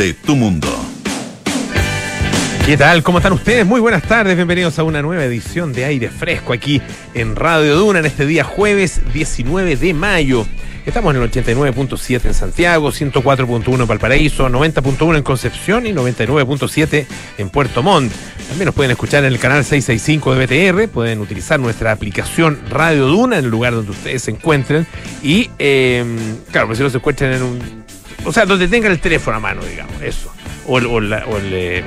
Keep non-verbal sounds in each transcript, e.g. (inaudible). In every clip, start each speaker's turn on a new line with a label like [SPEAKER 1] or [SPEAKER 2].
[SPEAKER 1] de tu mundo.
[SPEAKER 2] ¿Qué tal? ¿Cómo están ustedes? Muy buenas tardes, bienvenidos a una nueva edición de Aire Fresco aquí en Radio Duna en este día jueves 19 de mayo. Estamos en el 89.7 en Santiago, 104.1 en Valparaíso, 90.1 en Concepción y 99.7 en Puerto Montt. También nos pueden escuchar en el canal 665 de BTR, pueden utilizar nuestra aplicación Radio Duna en el lugar donde ustedes se encuentren y, eh, claro, pues si no se encuentran en un... O sea, donde tengan el teléfono a mano, digamos, eso. O el, o la- o el, eh,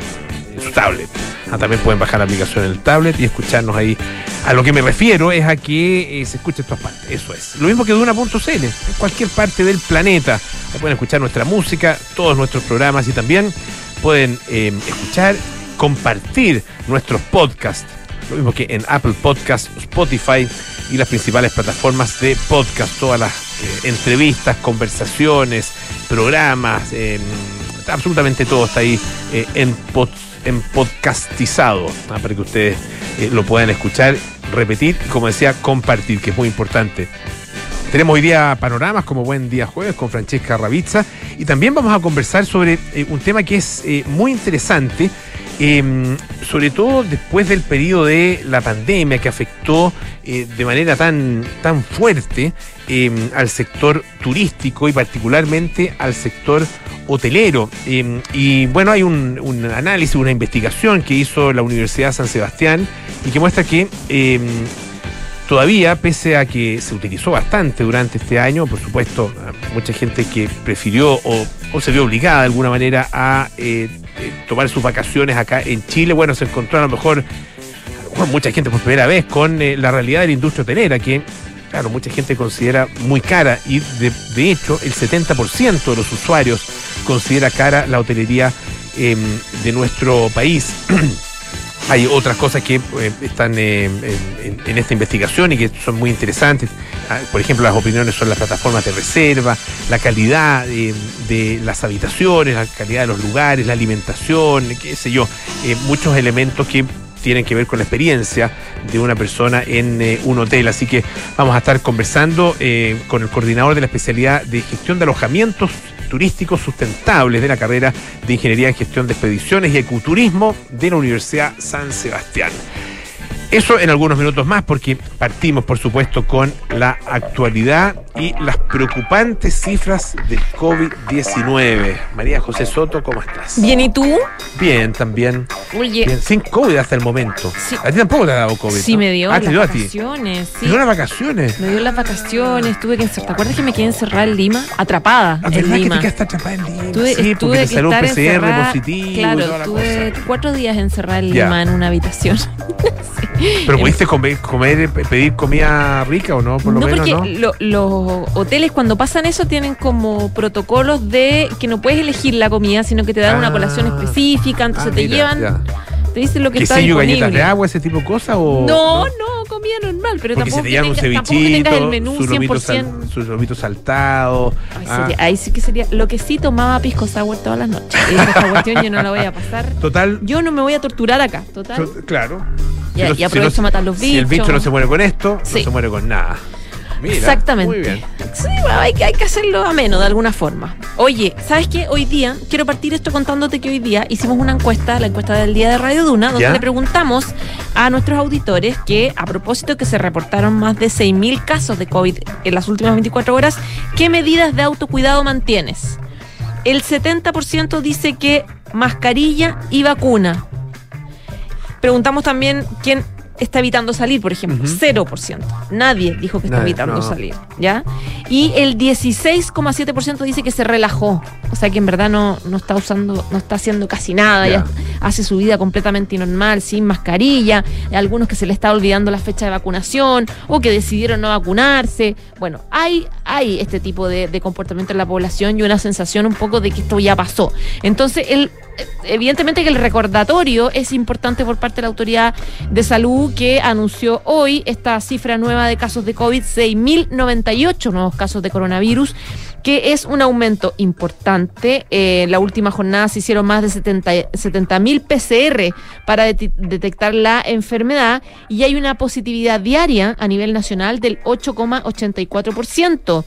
[SPEAKER 2] su tablet. Ah, también pueden bajar la aplicación en el tablet y escucharnos ahí. A lo que me refiero es a que eh, se escuche en todas partes. Eso es. Lo mismo que Duna.cl. En cualquier parte del planeta. Pueden escuchar nuestra música, todos nuestros programas y también pueden eh, escuchar, compartir nuestros podcasts. Lo mismo que en Apple Podcast, Spotify y las principales plataformas de podcast. Todas las entrevistas, conversaciones, programas, eh, absolutamente todo está ahí eh, en, en podcastizado ah, para que ustedes eh, lo puedan escuchar, repetir y, como decía, compartir, que es muy importante. Tenemos hoy día panoramas como Buen Día Jueves con Francesca Ravizza y también vamos a conversar sobre eh, un tema que es eh, muy interesante, eh, sobre todo después del periodo de la pandemia que afectó eh, de manera tan, tan fuerte eh, al sector turístico y particularmente al sector hotelero. Eh, y bueno, hay un, un análisis, una investigación que hizo la Universidad San Sebastián y que muestra que eh, todavía, pese a que se utilizó bastante durante este año, por supuesto, mucha gente que prefirió o, o se vio obligada de alguna manera a eh, eh, tomar sus vacaciones acá en Chile, bueno, se encontró a lo mejor, a mucha gente por primera vez con eh, la realidad de la industria hotelera, que claro, mucha gente considera muy cara y de, de hecho el 70% de los usuarios considera cara la hotelería em, de nuestro país. (clears throat) Hay otras cosas que eh, están eh, en, en- esta investigación y que son muy interesantes. Ah, Por ejemplo, las opiniones son las plataformas de reserva, la calidad eh, de las habitaciones, la calidad de los lugares, la alimentación, qué sé yo, muchos elementos que tienen que ver con la experiencia de una persona en un hotel. Así que vamos a estar conversando con el coordinador de la especialidad de gestión de alojamientos turísticos sustentables de la carrera de Ingeniería en Gestión de Expediciones y Ecoturismo de la Universidad San Sebastián. Eso en algunos minutos más, porque partimos, por supuesto, con la actualidad y las preocupantes cifras del COVID-19. María José Soto, ¿cómo estás?
[SPEAKER 3] Bien, ¿y tú?
[SPEAKER 2] Bien, también.
[SPEAKER 3] Oye,
[SPEAKER 2] Bien, sin COVID hasta el momento.
[SPEAKER 3] Sí.
[SPEAKER 2] A ti tampoco te ha dado COVID.
[SPEAKER 3] sí
[SPEAKER 2] ¿no?
[SPEAKER 3] me dio
[SPEAKER 2] Ah,
[SPEAKER 3] las
[SPEAKER 2] te dio a ti.
[SPEAKER 3] vacaciones.
[SPEAKER 2] ¿Te
[SPEAKER 3] Sí.
[SPEAKER 2] dio las vacaciones?
[SPEAKER 3] Me dio las vacaciones, tuve que encerrar. ¿Te acuerdas que me quedé encerrada en Lima? Atrapada
[SPEAKER 2] La
[SPEAKER 3] en
[SPEAKER 2] verdad que
[SPEAKER 3] Lima.
[SPEAKER 2] te quedaste atrapada en Lima.
[SPEAKER 3] Tuve,
[SPEAKER 2] sí, porque
[SPEAKER 3] tuve
[SPEAKER 2] te salió un PCR
[SPEAKER 3] encerrada.
[SPEAKER 2] positivo
[SPEAKER 3] Claro, tuve cuatro días encerrada en. Lima en una habitación. (laughs)
[SPEAKER 2] Pero (laughs) pudiste comer, comer, pedir comida rica o no, por lo
[SPEAKER 3] no,
[SPEAKER 2] menos,
[SPEAKER 3] porque
[SPEAKER 2] ¿no?
[SPEAKER 3] lo- los hoteles cuando pasan eso tienen como protocolos de que no puedes elegir la comida, sino que te dan
[SPEAKER 2] Ah.
[SPEAKER 3] una colación específica, entonces
[SPEAKER 2] Ah,
[SPEAKER 3] te llevan,
[SPEAKER 2] ya.
[SPEAKER 3] Te dicen lo que está
[SPEAKER 2] ¿Quesillo,
[SPEAKER 3] disponible.
[SPEAKER 2] galletas de agua, ese tipo de cosas? O,
[SPEAKER 3] No, no, comida normal, pero
[SPEAKER 2] Porque
[SPEAKER 3] tampoco,
[SPEAKER 2] si te
[SPEAKER 3] que
[SPEAKER 2] llaman un
[SPEAKER 3] tenga- tampoco que tengas el
[SPEAKER 2] cevichito,
[SPEAKER 3] menú
[SPEAKER 2] su lomito,
[SPEAKER 3] 100%.
[SPEAKER 2] sal- su lomito saltado.
[SPEAKER 3] Ay,
[SPEAKER 2] ah,
[SPEAKER 3] ahí sí que sería. Lo que sí tomaba pisco sour todas las noches. Y esa cuestión yo no la voy a pasar.
[SPEAKER 2] Total.
[SPEAKER 3] Yo no me voy a torturar acá, total.
[SPEAKER 2] to- claro.
[SPEAKER 3] Y-
[SPEAKER 2] Si no-
[SPEAKER 3] y
[SPEAKER 2] si
[SPEAKER 3] aprovecho
[SPEAKER 2] no-
[SPEAKER 3] a matar los
[SPEAKER 2] Si el
[SPEAKER 3] bichos.
[SPEAKER 2] bicho no se muere con esto, no
[SPEAKER 3] Sí.
[SPEAKER 2] se muere con nada. Mira,
[SPEAKER 3] Exactamente.
[SPEAKER 2] Muy bien.
[SPEAKER 3] Sí, bueno, hay, que- hay que hacerlo ameno de alguna forma. Oye, ¿sabes qué? Hoy día, quiero partir esto contándote que hoy día hicimos una encuesta, la encuesta del día de Radio Duna, donde
[SPEAKER 2] ¿Ya?
[SPEAKER 3] le preguntamos a nuestros auditores que, a propósito que se reportaron más de 6.000 casos de COVID en las últimas 24 horas, ¿qué medidas de autocuidado mantienes? El 70% dice que mascarilla y vacuna. Preguntamos también quién está evitando salir, por ejemplo.
[SPEAKER 2] Ujú.
[SPEAKER 3] 0%. Nadie dijo que está
[SPEAKER 2] Nadie,
[SPEAKER 3] evitando
[SPEAKER 2] no.
[SPEAKER 3] salir, ¿ya? Y el 16,7% dice que se relajó. O sea que en verdad no, no está usando, no está haciendo casi nada, ya.
[SPEAKER 2] Ya.
[SPEAKER 3] hace su vida completamente normal, sin mascarilla. Hay algunos que se le está olvidando la fecha de vacunación o que decidieron no vacunarse. Bueno, hay, hay este tipo de, de comportamiento en la población y una sensación un poco de que esto ya pasó. Entonces, el, evidentemente que el recordatorio es importante por parte de la autoridad de salud que anunció hoy esta cifra nueva de casos de COVID, 6.098 nuevos casos de coronavirus, que es un aumento importante. Eh, la última jornada se hicieron más de 70 mil PCR para det- detectar la enfermedad y hay una positividad diaria a nivel nacional del 8,84%.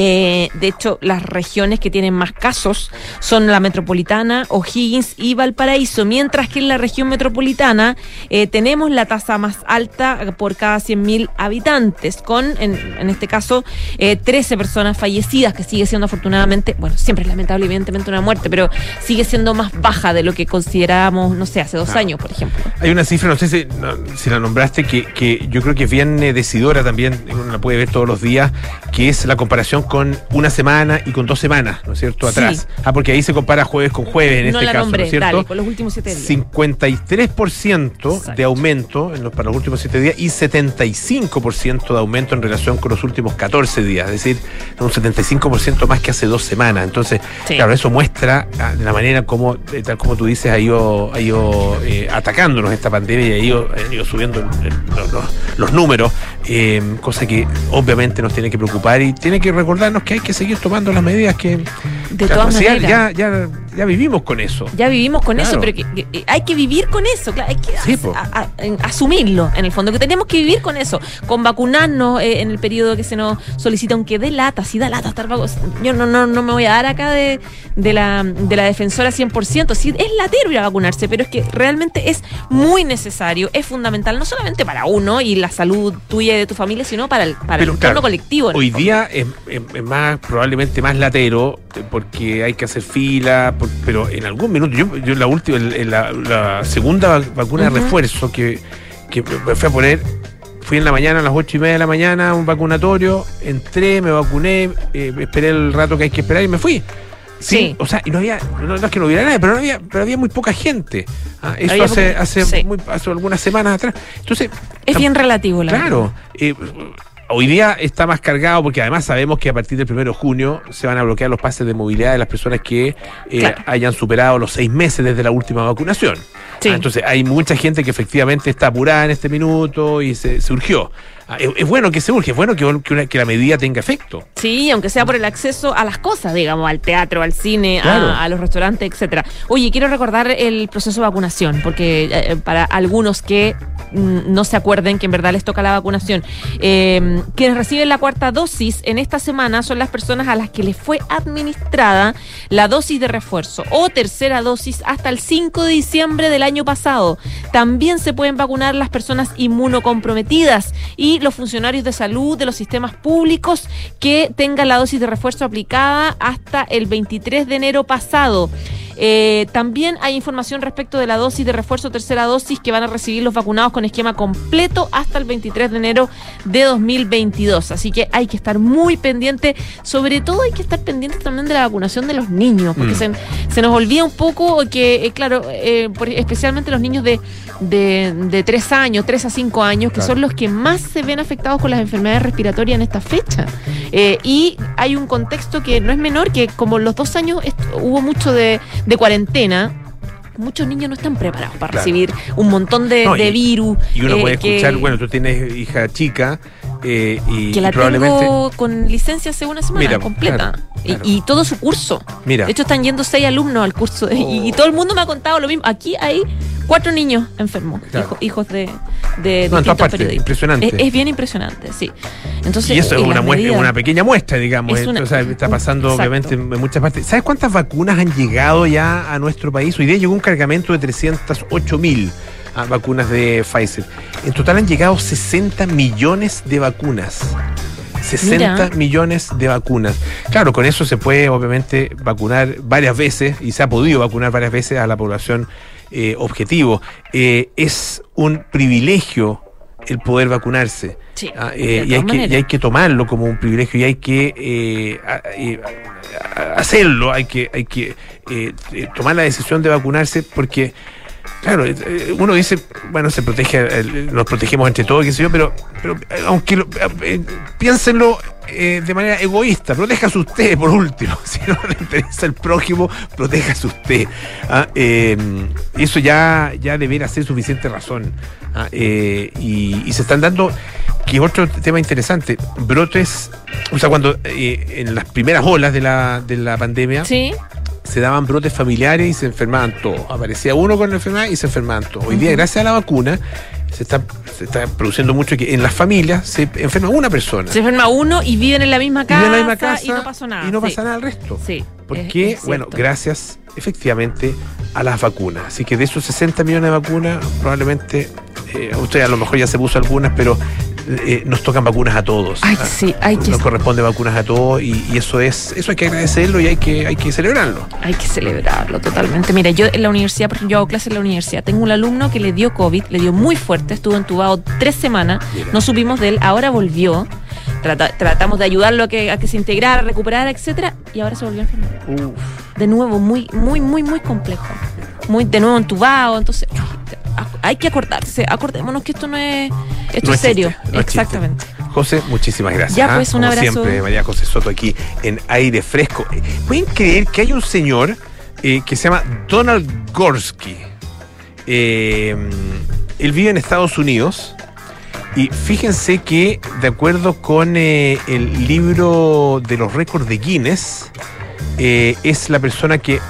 [SPEAKER 3] Eh, de hecho, las regiones que tienen más casos son la metropolitana, O'Higgins y Valparaíso, mientras que en la región metropolitana eh, tenemos la tasa más alta por cada 100.000 habitantes, con, en, en este caso, eh, 13 personas fallecidas, que sigue siendo afortunadamente, bueno, siempre es lamentable, evidentemente, una muerte, pero sigue siendo más baja de lo que considerábamos, no sé, hace dos
[SPEAKER 2] Ah.
[SPEAKER 3] años, por ejemplo.
[SPEAKER 2] Hay una cifra, no sé si, no, si la nombraste, que, que yo creo que es bien eh, decidora también, uno la puede ver todos los días, que es la comparación con una semana y con dos semanas, ¿no es cierto?
[SPEAKER 3] Sí.
[SPEAKER 2] Atrás. Ah, porque ahí se compara jueves con jueves en
[SPEAKER 3] no
[SPEAKER 2] este
[SPEAKER 3] la
[SPEAKER 2] caso,
[SPEAKER 3] nombré,
[SPEAKER 2] ¿no es cierto?
[SPEAKER 3] dale, con los últimos siete días.
[SPEAKER 2] 53%
[SPEAKER 3] Exacto.
[SPEAKER 2] de aumento en los, para los últimos 7 días y 75% de aumento en relación con los últimos 14 días, es decir, un 75% más que hace dos semanas. Entonces,
[SPEAKER 3] Sí.
[SPEAKER 2] claro, eso muestra ah, la manera como, eh, tal como tú dices, ha ido, ha ido eh, atacándonos esta pandemia y ha ido, ha ido subiendo el- el- los, números, eh, cosa que obviamente nos tiene que preocupar y tiene que recordarnos que hay que seguir tomando las medidas que...
[SPEAKER 3] De
[SPEAKER 2] Claro,
[SPEAKER 3] todas maneras.
[SPEAKER 2] ya, ya, ya vivimos con eso.
[SPEAKER 3] Ya vivimos con
[SPEAKER 2] Claro.
[SPEAKER 3] eso, pero que, que- que hay que vivir con eso, claro, hay que
[SPEAKER 2] Sí,
[SPEAKER 3] a- a- asumirlo, en el fondo, que tenemos que vivir con eso, con vacunarnos eh, en el periodo que se nos solicita, aunque dé lata, si da lata estar Yo no, no, no me voy a dar acá de, de la, de la defensora 100%, sí, es latero ir a vacunarse, pero es que realmente es muy necesario, es fundamental, no solamente para uno y la salud tuya y de tu familia, sino para el, para el entorno colectivo. en
[SPEAKER 2] Hoy día es, es- es más, probablemente más latero, eh, porque hay que hacer fila, por- pero en algún minuto, yo, yo la última, la, la segunda va- vacuna de refuerzo que, que me fui a poner, fui en la mañana a las ocho y media de la mañana a un vacunatorio, entré, me vacuné, eh, esperé el rato que hay que esperar y me fui.
[SPEAKER 3] Sí.
[SPEAKER 2] o sea, y no había, no, no es que no hubiera nadie, pero no había, pero había muy poca gente. Ah, eso
[SPEAKER 3] Había
[SPEAKER 2] hace,
[SPEAKER 3] poca-
[SPEAKER 2] hace,
[SPEAKER 3] sí.
[SPEAKER 2] muy- hace algunas semanas atrás. Entonces,
[SPEAKER 3] Es bien relativo, la
[SPEAKER 2] Claro. eh, hoy día está más cargado porque además sabemos que a partir del 1 de junio se van a bloquear los pases de movilidad de las personas que eh,
[SPEAKER 3] Claro.
[SPEAKER 2] hayan superado los seis meses desde la última vacunación.
[SPEAKER 3] Sí.
[SPEAKER 2] Ah, entonces hay mucha gente que efectivamente está apurada en este minuto y se, se urgió. Ah, es, es bueno que se urge, es bueno que, que una- que la medida tenga efecto.
[SPEAKER 3] Sí, aunque sea por el acceso a las cosas, digamos, al teatro, al cine, a-
[SPEAKER 2] Claro.
[SPEAKER 3] a, los restaurantes, etcétera. Oye, quiero recordar el proceso de vacunación, porque eh, para algunos que mm, no se acuerden que en verdad les toca la vacunación, eh, quienes reciben la cuarta dosis en esta semana son las personas a las que les fue administrada la dosis de refuerzo o tercera dosis hasta el 5 de diciembre del año pasado. También se pueden vacunar las personas inmunocomprometidas y los funcionarios de salud de los sistemas públicos que tengan la dosis de refuerzo aplicada hasta el 23 de enero pasado. Eh, también hay información respecto de la dosis de refuerzo tercera dosis que van a recibir los vacunados con esquema completo hasta el 23 de enero de 2022. Así que hay que estar muy pendiente, sobre todo hay que estar pendiente también de la vacunación de los niños, porque
[SPEAKER 2] Mm.
[SPEAKER 3] se, se nos olvida un poco que, eh, claro, eh, por- especialmente los niños de, de, de 3 años, 3 a 5 años, que
[SPEAKER 2] Claro.
[SPEAKER 3] son los que más se ven afectados con las enfermedades respiratorias en esta fecha. Eh, y hay un contexto que no es menor, que como los dos años hubo mucho de, de cuarentena, muchos niños no están preparados para
[SPEAKER 2] Claro.
[SPEAKER 3] recibir un montón de,
[SPEAKER 2] No, y-
[SPEAKER 3] de virus.
[SPEAKER 2] Y uno
[SPEAKER 3] eh,
[SPEAKER 2] puede
[SPEAKER 3] que-
[SPEAKER 2] escuchar, bueno, tú tienes hija chica eh, y,
[SPEAKER 3] que la
[SPEAKER 2] y probablemente...
[SPEAKER 3] tengo con licencia hace una semana
[SPEAKER 2] Mira,
[SPEAKER 3] completa.
[SPEAKER 2] claro,
[SPEAKER 3] Y-
[SPEAKER 2] claro.
[SPEAKER 3] Y, todo su curso.
[SPEAKER 2] Mira.
[SPEAKER 3] De hecho, están yendo seis alumnos al curso. (laughs) y, y todo el mundo me ha contado lo mismo. Aquí hay cuatro niños enfermos,
[SPEAKER 2] Claro.
[SPEAKER 3] hijo- hijos de, de
[SPEAKER 2] No, en todas
[SPEAKER 3] distintos
[SPEAKER 2] partes,
[SPEAKER 3] periodistas.
[SPEAKER 2] impresionante.
[SPEAKER 3] Es, es bien impresionante, sí. Entonces,
[SPEAKER 2] Y eso es una, muestra,
[SPEAKER 3] medidas-
[SPEAKER 2] una pequeña muestra, digamos.
[SPEAKER 3] Es una-
[SPEAKER 2] o sea, está pasando obviamente en, en muchas partes. ¿Sabes cuántas vacunas han llegado ya a nuestro país? Hoy día llegó un cargamento de 308 mil vacunas de Pfizer. En total han llegado 60 millones de vacunas. 60
[SPEAKER 3] Mira.
[SPEAKER 2] millones de vacunas. Claro, con eso se puede obviamente vacunar varias veces y se ha podido vacunar varias veces a la población eh, objetivo. Eh, es un privilegio el poder vacunarse.
[SPEAKER 3] Sí,
[SPEAKER 2] Ah, eh, y, hay que,
[SPEAKER 3] maneras.
[SPEAKER 2] y hay que tomarlo como un privilegio y hay que a- a- hacerlo, hay que, hay que tomar la decisión de vacunarse porque, claro, eh, eh, uno dice, bueno, se protege, eh, nos protegemos entre todos, qué sé yo, pero, pero aunque lo- piénsenlo eh, de manera egoísta, protéjase usted por último, (laughs) si no le interesa el prójimo, protéjase usted. Ah, eso ya, ya deberá ser suficiente razón. Ah, y, y se están dando, que otro tema interesante, brotes, o sea, cuando en las primeras olas de la, de la pandemia
[SPEAKER 3] Sí,
[SPEAKER 2] se daban brotes familiares y se enfermaban todos. Aparecía uno con la enfermedad y se enfermaban todos. Hoy día, gracias a la vacuna, se está, se está produciendo mucho que en las familias se enferma una persona.
[SPEAKER 3] Se enferma uno y viven en la misma casa,
[SPEAKER 2] en la misma casa
[SPEAKER 3] y no pasó nada.
[SPEAKER 2] Y no
[SPEAKER 3] Sí.
[SPEAKER 2] pasa nada al resto.
[SPEAKER 3] Sí.
[SPEAKER 2] Porque,
[SPEAKER 3] es- es
[SPEAKER 2] bueno, gracias efectivamente a las vacunas. Así que de esos 60 millones de vacunas, probablemente, eh, usted a lo mejor ya se puso algunas, pero eh, nos tocan vacunas a todos.
[SPEAKER 3] Ay, sí, hay que,
[SPEAKER 2] Nos corresponde vacunas a todos y, y eso es, eso hay que agradecerlo y hay que, hay que celebrarlo.
[SPEAKER 3] hay que celebrarlo totalmente. Mira, yo en la universidad, por ejemplo, yo hago clases en la universidad, tengo un alumno que le dio COVID, le dio muy fuerte, estuvo entubado tres semanas,
[SPEAKER 2] Mira.
[SPEAKER 3] no supimos de él, ahora volvió. Trata- tratamos de ayudarlo a que, a que se integrara, a recuperar, etcétera, y ahora se volvió a enfermar. De nuevo, muy, muy, muy, muy complejo. Muy, de nuevo entubado, entonces hay que acordarse, acordémonos que esto no es, esto
[SPEAKER 2] No
[SPEAKER 3] es serio.
[SPEAKER 2] no.
[SPEAKER 3] Exactamente.
[SPEAKER 2] José, muchísimas gracias.
[SPEAKER 3] Ya,
[SPEAKER 2] ¿ah?
[SPEAKER 3] pues, un
[SPEAKER 2] Como
[SPEAKER 3] abrazo.
[SPEAKER 2] siempre, María José Soto aquí en aire fresco. Eh, ¿Pueden creer que hay un señor eh, que se llama Donald Gorsky? Eh, él vive en Estados Unidos. Y fíjense que, de acuerdo con eh, el libro de los récords de Guinness, eh, es la persona que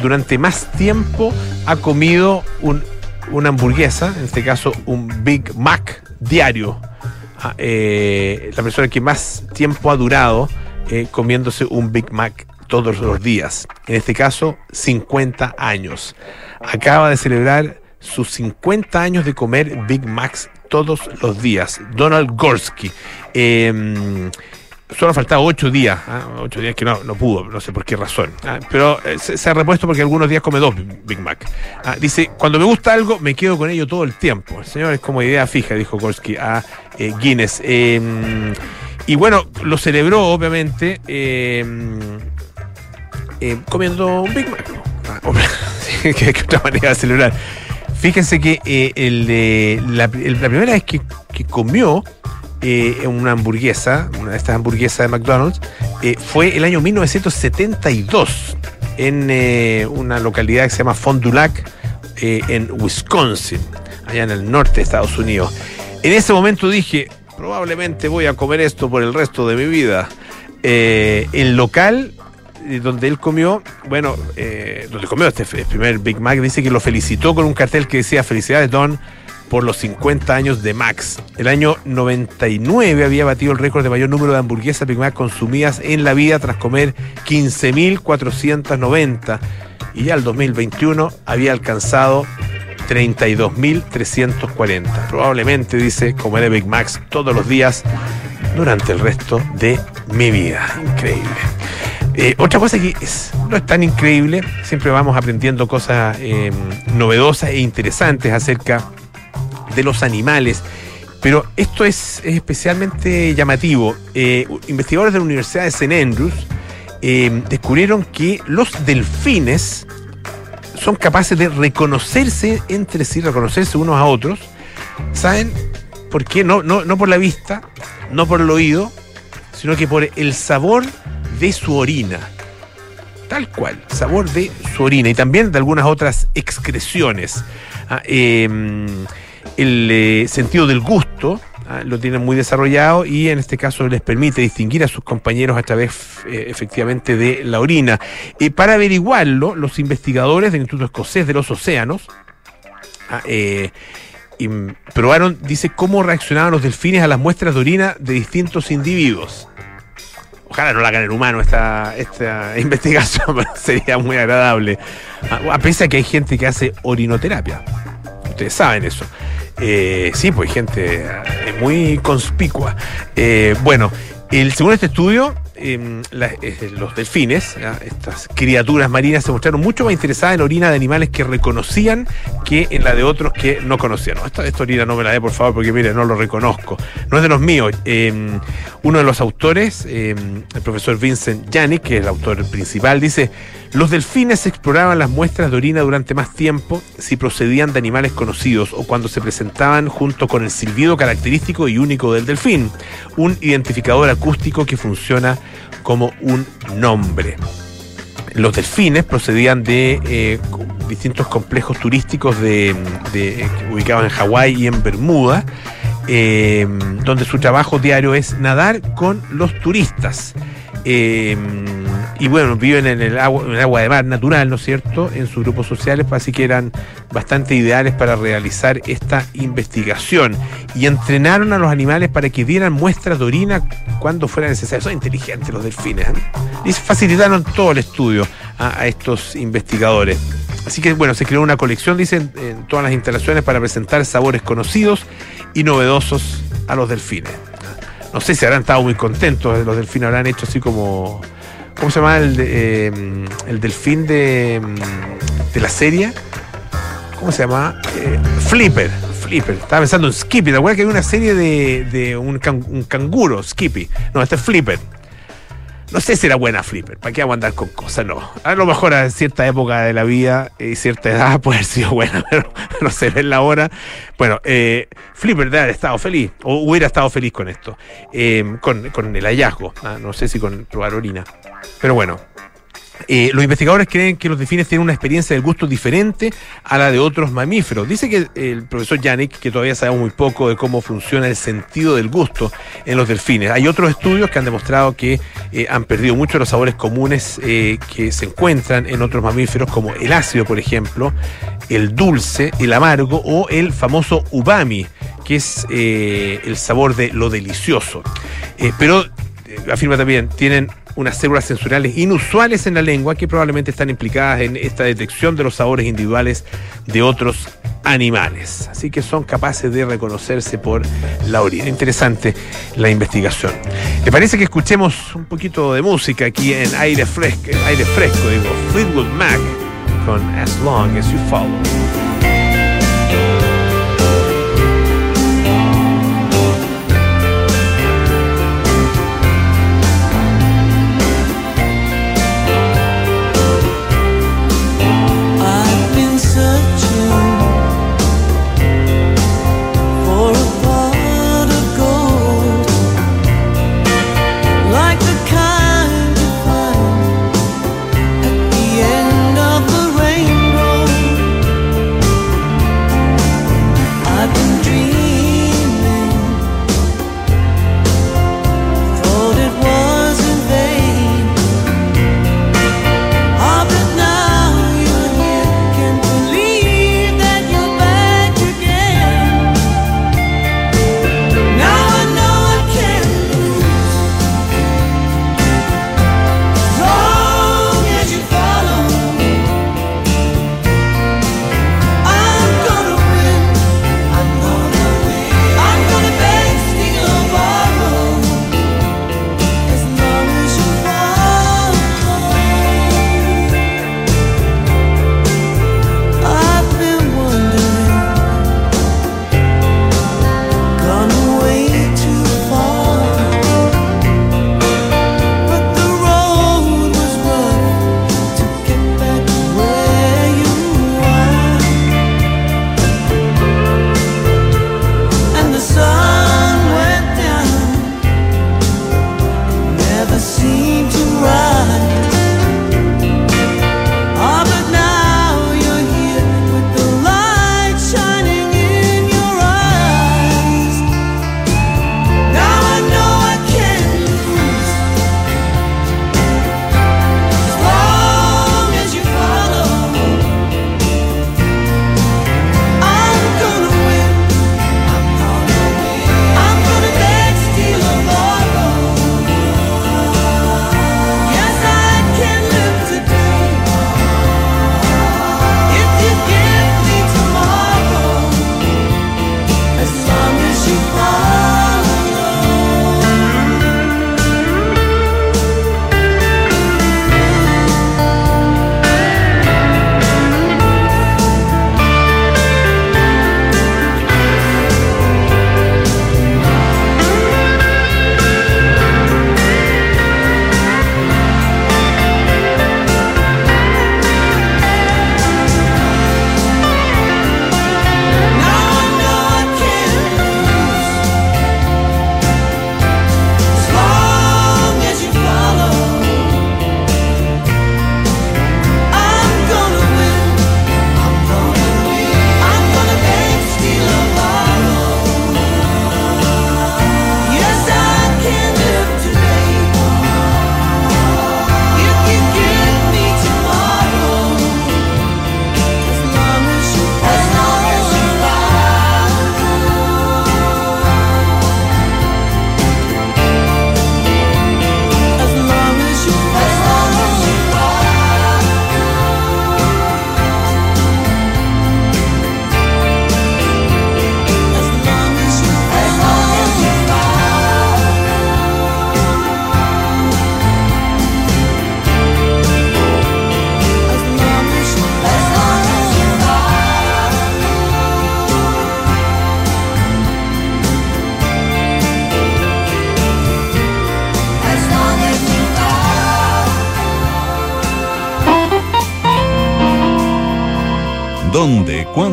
[SPEAKER 2] durante más tiempo ha comido un- una hamburguesa, en este caso un Big Mac diario. Ah, eh, la persona que más tiempo ha durado eh, comiéndose un Big Mac todos los días. En este caso, 50 años. Acaba de celebrar sus 50 años de comer Big Macs todos los días. Donald Gorsky. Eh, Solo faltaba ocho días, ¿ah? ocho días que no, no pudo, no sé por qué razón. ¿ah? Pero eh, se, se ha repuesto porque algunos días come dos Big Mac. Ah, dice, cuando me gusta algo, me quedo con ello todo el tiempo. El señor es como idea fija, dijo Gorski a eh, Guinness. Eh, y bueno, lo celebró, obviamente, eh, eh, comiendo un Big Mac. ¿no? ¿Qué, (laughs) qué otra manera de celebrar? Fíjense que eh, el, la, el- la primera vez que, que comió eh, una hamburguesa, una de estas hamburguesas de McDonald's, eh, fue el año 1972 en eh, una localidad que se llama Fond du Lac, eh, en Wisconsin, allá en el norte de Estados Unidos. En ese momento dije, probablemente voy a comer esto por el resto de mi vida. El local donde él comió, bueno, donde comió este primer Big Mac, dice que lo felicitó con un cartel que decía felicidades Don por los 50 años de Max. El año 99 había batido el récord de mayor número de hamburguesas Big Mac consumidas en la vida tras comer 15.490 y ya el 2021 había alcanzado 32.340. Probablemente, dice, comeré Big Macs todos los días durante el resto de mi vida. Increíble. Eh, otra cosa que es- no es tan increíble, siempre vamos aprendiendo cosas eh, novedosas e interesantes acerca de los animales. Pero esto es, es especialmente llamativo. Eh, investigadores de la Universidad de St. Andrews eh, descubrieron que los delfines son capaces de reconocerse entre sí, reconocerse unos a otros. ¿Saben por qué? No, no, no por la vista, no por el oído, sino que por el sabor de su orina. Tal cual, sabor de su orina y también de algunas otras excreciones. Ah, eh, el eh, sentido del gusto ah, lo tienen muy desarrollado y en este caso les permite distinguir a sus compañeros a través eh, efectivamente de la orina. Eh, para averiguarlo, los investigadores del Instituto Escocés de los Océanos ah, eh, probaron, dice, cómo reaccionaban los delfines a las muestras de orina de distintos individuos. Ojalá no la hagan el humano esta, esta (laughs) investigación, sería muy agradable. A, a pesar que hay gente que hace orinoterapia. Ustedes saben eso. Eh, sí, pues gente eh, muy conspicua. Eh, bueno, el, según este estudio, la- eh, los delfines, estas criaturas marinas, se mostraron mucho más interesadas en orina de animales que reconocían que en la de otros que no conocían. No, esta, esta orina no me la dé, por favor, porque mire, no lo reconozco. No es de los míos. Eh, uno de los autores, eh, el profesor Vincent Yannick, que es el autor principal, dice, los delfines exploraban las muestras de orina durante más tiempo si procedían de animales conocidos o cuando se presentaban junto con el silbido característico y único del delfín, un identificador acústico que funciona como un nombre. Los delfines procedían de eh, distintos complejos turísticos de, de- ubicados en Hawái y en Bermuda, eh, donde su trabajo diario es nadar con los turistas. Eh, y bueno, viven en el agua, en agua de mar natural, ¿no es cierto?, en sus grupos sociales, pues, así que eran bastante ideales para realizar esta investigación. Y entrenaron a los animales para que dieran muestras de orina cuando fuera necesario. Son inteligentes los delfines. ¿eh? Y facilitaron todo el estudio a, a estos investigadores. Así que bueno, se creó una colección, dicen, en todas las instalaciones para presentar sabores conocidos y novedosos a los delfines. No sé si habrán estado muy contentos, los delfines habrán hecho así como. ¿Cómo se llama el, de, eh, el delfín de, de la serie? ¿Cómo se llama? Eh, Flipper. Flipper. Estaba pensando en Skippy. ¿Te acuerdas que hay una serie de, de un, can, un, canguro, Skippy? No, este es Flipper. No sé si era buena Flipper. ¿Para qué vamos a andar con cosas? No. A lo mejor a cierta época de la vida y cierta edad (laughs) puede haber sido buena, pero (laughs) no sé, en la hora. Bueno, eh, Flipper debe haber estado feliz, o hubiera estado feliz con esto, eh, con, con, el hallazgo. ¿ah? No sé si con probar orina. Pero bueno, eh, los investigadores creen que los delfines tienen una experiencia del gusto diferente a la de otros mamíferos. Dice que el profesor Yannick, que todavía sabemos muy poco de cómo funciona el sentido del gusto en los delfines. Hay otros estudios que han demostrado que eh, han perdido mucho los sabores comunes eh, que se encuentran en otros mamíferos, como el ácido, por ejemplo, el dulce, el amargo o el famoso ubami, que es el sabor de lo delicioso. pero afirma también, tienen unas células sensoriales inusuales en la lengua que probablemente están implicadas en esta detección de los sabores individuales de otros animales. Así que son capaces de reconocerse por la orina. Interesante la investigación. ¿Le parece que escuchemos un poquito de música aquí en aire fresco, aire fresco, digo, Fleetwood Mac con As Long as You Follow?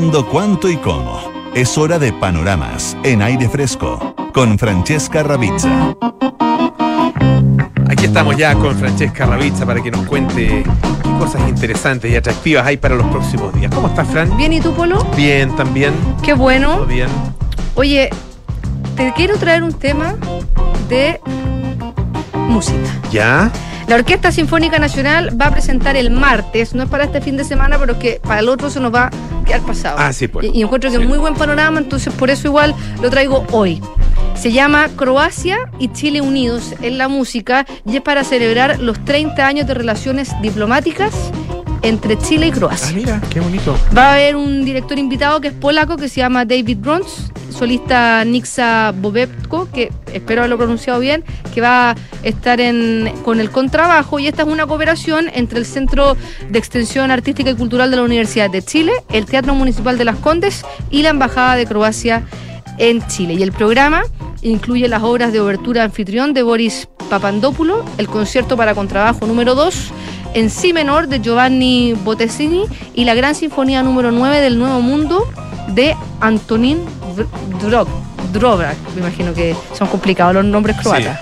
[SPEAKER 1] Cuándo, cuánto y cómo? Es hora de panoramas en aire fresco con Francesca Ravizza.
[SPEAKER 2] Aquí estamos ya con Francesca Ravizza para que nos cuente qué cosas interesantes y atractivas hay para los próximos días. ¿Cómo estás, Fran?
[SPEAKER 4] Bien, ¿y tú, Polo?
[SPEAKER 2] Bien, también.
[SPEAKER 4] Qué
[SPEAKER 2] Todo
[SPEAKER 4] bueno.
[SPEAKER 2] bien.
[SPEAKER 4] Oye, te quiero traer un tema de música.
[SPEAKER 2] ¿Ya?
[SPEAKER 4] La Orquesta Sinfónica Nacional va a presentar el martes, no es para este fin de semana, pero que para el otro se nos va a quedar pasado.
[SPEAKER 2] Ah, sí, pues.
[SPEAKER 4] Y, y encuentro que
[SPEAKER 2] Sí.
[SPEAKER 4] es muy buen panorama, entonces por eso igual lo traigo hoy. Se llama Croacia y Chile Unidos en la música y es para celebrar los 30 años de relaciones diplomáticas entre Chile y
[SPEAKER 2] Ah,
[SPEAKER 4] Croacia.
[SPEAKER 2] mira, qué bonito.
[SPEAKER 4] Va a haber un director invitado que es polaco, que se llama David Brons, solista Nixa Bobetko, que espero haberlo pronunciado bien, que va a estar en, con el contrabajo. Y esta es una cooperación entre el Centro de Extensión Artística y Cultural de la Universidad de Chile, el Teatro Municipal de Las Condes y la Embajada de Croacia en Chile. Y el programa incluye las obras de obertura anfitrión de Boris Papandopoulos, el concierto para contrabajo número 2 en Si menor de Giovanni Bottesini y la Gran Sinfonía número 9 del Nuevo Mundo de Antonín Dro- Dvorak. Me imagino que son complicados los nombres croatas.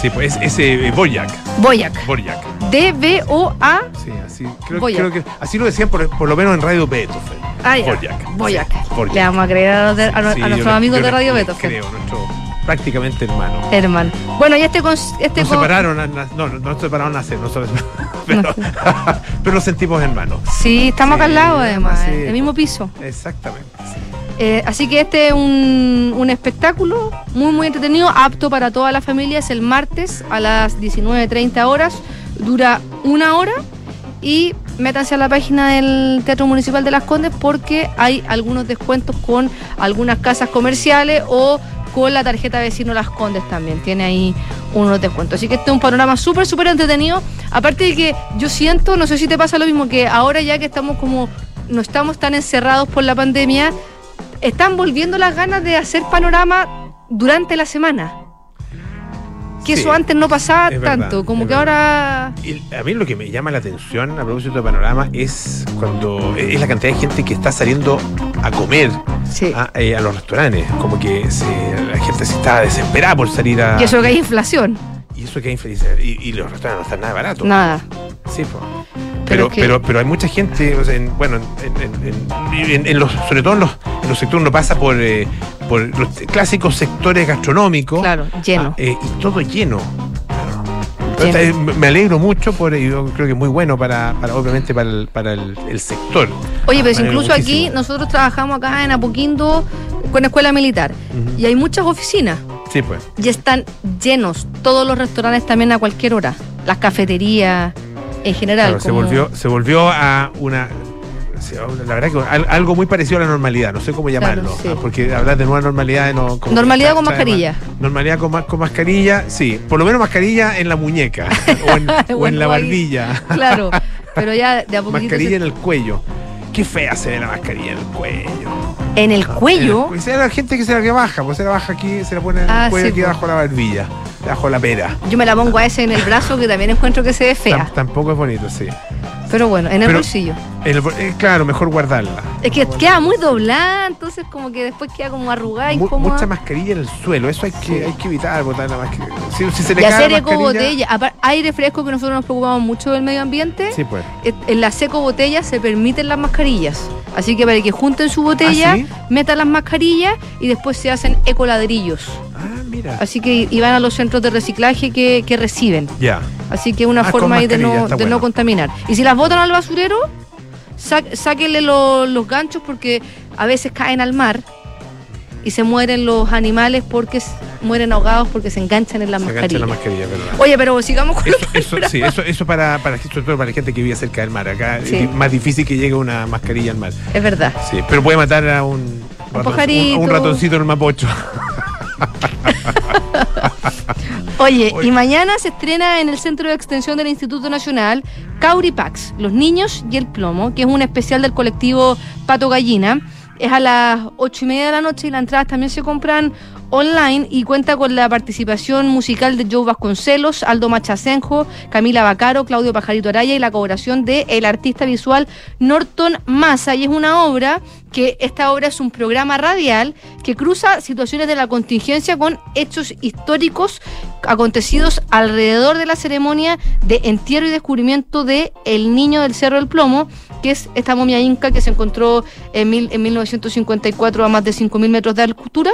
[SPEAKER 2] Sí, pues ese eh, Borjak.
[SPEAKER 4] Boyak.
[SPEAKER 2] Borjak.
[SPEAKER 4] D-B-O-A.
[SPEAKER 2] Sí, así, creo,
[SPEAKER 4] Boyac.
[SPEAKER 2] creo que así lo decían por, por lo menos en Radio Beethoven.
[SPEAKER 4] Ah.
[SPEAKER 2] Sí, Borjak.
[SPEAKER 4] Le vamos a creer a, a
[SPEAKER 2] Sí,
[SPEAKER 4] nuestros amigos de Radio Beethoven.
[SPEAKER 2] Creo, nuestro prácticamente hermano.
[SPEAKER 4] Herman. Bueno, y este, cons- este
[SPEAKER 2] Nos
[SPEAKER 4] con-
[SPEAKER 2] separaron, no, no nos separaron nacer, nosotros, (laughs) pero, (laughs) pero nos sentimos hermanos.
[SPEAKER 4] Sí, estamos acá al lado además,
[SPEAKER 2] sí.
[SPEAKER 4] en el mismo piso.
[SPEAKER 2] Exactamente.
[SPEAKER 4] Eh, así que este es un, un espectáculo muy, muy entretenido, apto para toda la familia. Es el martes a las 19.30 horas. Dura una hora. Y métanse a la página del Teatro Municipal de Las Condes porque hay algunos descuentos con algunas casas comerciales o con la tarjeta vecino Las Condes también. Tiene ahí unos descuentos. Así que este es un panorama súper, súper entretenido. Aparte de que yo siento, no sé si te pasa lo mismo, que ahora ya que estamos como, no estamos tan encerrados por la pandemia, están volviendo las ganas de hacer panorama durante la semana. Que
[SPEAKER 2] Sí,
[SPEAKER 4] eso antes no pasaba
[SPEAKER 2] verdad,
[SPEAKER 4] tanto, como que ahora...
[SPEAKER 2] Y a mí lo que me llama la atención a propósito de Panorama es cuando es la cantidad de gente que está saliendo a comer
[SPEAKER 4] Sí.
[SPEAKER 2] a, eh, a los restaurantes. Como que se, la gente se está desesperada por salir a.
[SPEAKER 4] Y eso que hay inflación.
[SPEAKER 2] y eso que hay infeliz. Y, y los restaurantes no están nada baratos.
[SPEAKER 4] Nada.
[SPEAKER 2] Sí, po.
[SPEAKER 4] Pero
[SPEAKER 2] Pero,
[SPEAKER 4] es que-
[SPEAKER 2] pero, pero hay mucha gente, o sea, en- bueno, en, en- en- en- en los, sobre todo en los, sectores uno pasa por, eh, por los clásicos sectores gastronómicos.
[SPEAKER 4] Claro, lleno.
[SPEAKER 2] Ah, eh, y todo lleno. Entonces, me alegro mucho por yo creo que es muy bueno para, para obviamente para el, para el, el sector.
[SPEAKER 4] Oye, pero
[SPEAKER 2] alegro
[SPEAKER 4] incluso aquí nosotros trabajamos acá en Apoquindo con escuela militar y hay muchas oficinas
[SPEAKER 2] Sí, pues.
[SPEAKER 4] y están llenos todos los restaurantes también a cualquier hora. Las cafeterías en general.
[SPEAKER 2] Claro, se volvió, se volvió a una la verdad que al- algo muy parecido a la normalidad, no sé cómo
[SPEAKER 4] Claro,
[SPEAKER 2] llamarlo,
[SPEAKER 4] sí.
[SPEAKER 2] ah, porque hablar de nueva normalidad no como
[SPEAKER 4] Normalidad con mascarilla.
[SPEAKER 2] más- Normalidad con, ma- con mascarilla, sí, por lo menos mascarilla en la muñeca (laughs) o en, o en
[SPEAKER 4] Bueno,
[SPEAKER 2] la barbilla.
[SPEAKER 4] Claro, pero ya de a poquito
[SPEAKER 2] Mascarilla
[SPEAKER 4] se-
[SPEAKER 2] en el cuello. Qué fea se ve la mascarilla en el cuello.
[SPEAKER 4] en el cuello.
[SPEAKER 2] Pues la gente que se la que baja, pues se la baja aquí, se la pone en
[SPEAKER 4] Ah,
[SPEAKER 2] el cuello
[SPEAKER 4] sí,
[SPEAKER 2] aquí bajo la barbilla, bajo la pera.
[SPEAKER 4] Yo me la pongo a ese en el brazo que también encuentro que se ve fea.
[SPEAKER 2] Tam- tampoco es bonito, sí.
[SPEAKER 4] Pero bueno, en el
[SPEAKER 2] Pero-
[SPEAKER 4] bolsillo.
[SPEAKER 2] El eh, claro, mejor guardarla.
[SPEAKER 4] Es que queda muy doblada, entonces como que después queda como arrugada,
[SPEAKER 2] Mu-
[SPEAKER 4] incómoda.
[SPEAKER 2] mucha mascarilla en el suelo, eso hay que,
[SPEAKER 4] Sí.
[SPEAKER 2] hay que evitar botar la mascarilla. Si, si se le
[SPEAKER 4] y
[SPEAKER 2] cae mascarilla-
[SPEAKER 4] botella. Aire fresco que nosotros nos preocupamos mucho del medio ambiente.
[SPEAKER 2] Sí, pues.
[SPEAKER 4] En la seco botella se permiten las mascarillas. Así que para que junten su botella,
[SPEAKER 2] ¿Ah, sí?
[SPEAKER 4] metan las mascarillas y después se hacen ecoladrillos.
[SPEAKER 2] Ah, mira.
[SPEAKER 4] Así que y van a los centros de reciclaje que, que reciben.
[SPEAKER 2] Ya.
[SPEAKER 4] Así que una
[SPEAKER 2] Ah,
[SPEAKER 4] forma ahí de no, de no contaminar. Y si las botan al basurero, sá- sáquenle lo- los ganchos porque a veces caen al mar y se mueren los animales porque mueren ahogados porque se enganchan en las mascarillas.
[SPEAKER 2] la mascarilla.
[SPEAKER 4] Oye, pero sigamos con
[SPEAKER 2] Eso, eso, sí, eso, eso para, para, sobre todo para la gente que vive cerca del mar. Acá
[SPEAKER 4] Sí.
[SPEAKER 2] es más difícil que llegue una mascarilla al mar.
[SPEAKER 4] Es verdad.
[SPEAKER 2] Sí, pero puede matar a un, un, un ratoncito en el mapocho. (laughs)
[SPEAKER 4] Oye, (laughs)
[SPEAKER 2] Oye.
[SPEAKER 4] y mañana se estrena en el Centro de Extensión del Instituto Nacional Cauripax, Los Niños y el Plomo, que es un especial del colectivo Pato Gallina. Es a las ocho y media de la noche y las entradas también se compran online y cuenta con la participación musical de Joe Vasconcelos, Aldo Machacenjo, Camila Bacaro, Claudio Pajarito Araya y la colaboración de el artista visual Norton Massa. Y es una obra que esta obra es un programa radial que cruza situaciones de la contingencia con hechos históricos acontecidos alrededor de la ceremonia de entierro y descubrimiento de El Niño del Cerro del Plomo, que es esta momia inca que se encontró en, en 1954 a más de 5.000 metros de altura.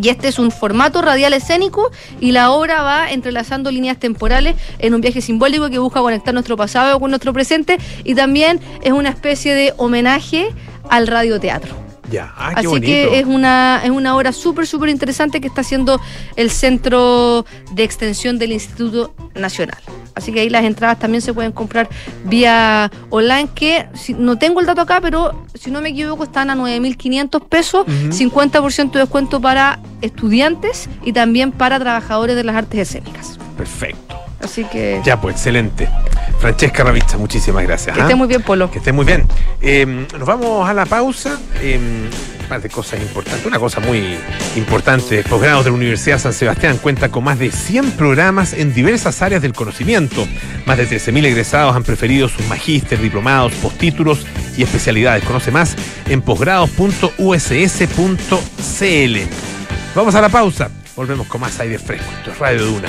[SPEAKER 4] Y este es un formato radial escénico y la obra va entrelazando líneas temporales en un viaje simbólico que busca conectar nuestro pasado con nuestro presente y también es una especie de homenaje al radioteatro.
[SPEAKER 2] Ya, ah,
[SPEAKER 4] Así que es una, es una obra súper, súper interesante que está haciendo el Centro de Extensión del Instituto Nacional. Así que ahí las entradas también se pueden comprar vía online, que si- no tengo el dato acá, pero si no me equivoco están a 9.500 pesos, 50% de descuento para estudiantes y también para trabajadores de las artes escénicas.
[SPEAKER 2] Perfecto.
[SPEAKER 4] Así que
[SPEAKER 2] Ya, pues, excelente. Francesca Ravizza, muchísimas gracias.
[SPEAKER 4] que
[SPEAKER 2] ¿ah?
[SPEAKER 4] esté muy bien, Polo.
[SPEAKER 2] Que esté muy bien. Eh, nos vamos a la pausa. Eh, un de cosas importantes. Una cosa muy importante. Posgrados de la Universidad San Sebastián cuenta con más de 100 programas en diversas áreas del conocimiento. Más de 13.000 egresados han preferido sus magíster, diplomados, postítulos y especialidades. Conoce más en posgrados.uss.cl. Vamos a la pausa. Volvemos con más aire fresco. Esto es Radio Duna.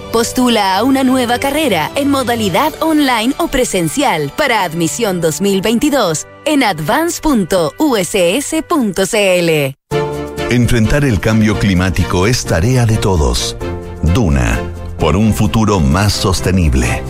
[SPEAKER 5] Postula a una nueva carrera en modalidad online o presencial para admisión 2022 en advance.uss.cl.
[SPEAKER 1] Enfrentar el cambio climático es tarea de todos. Duna, por un futuro más sostenible.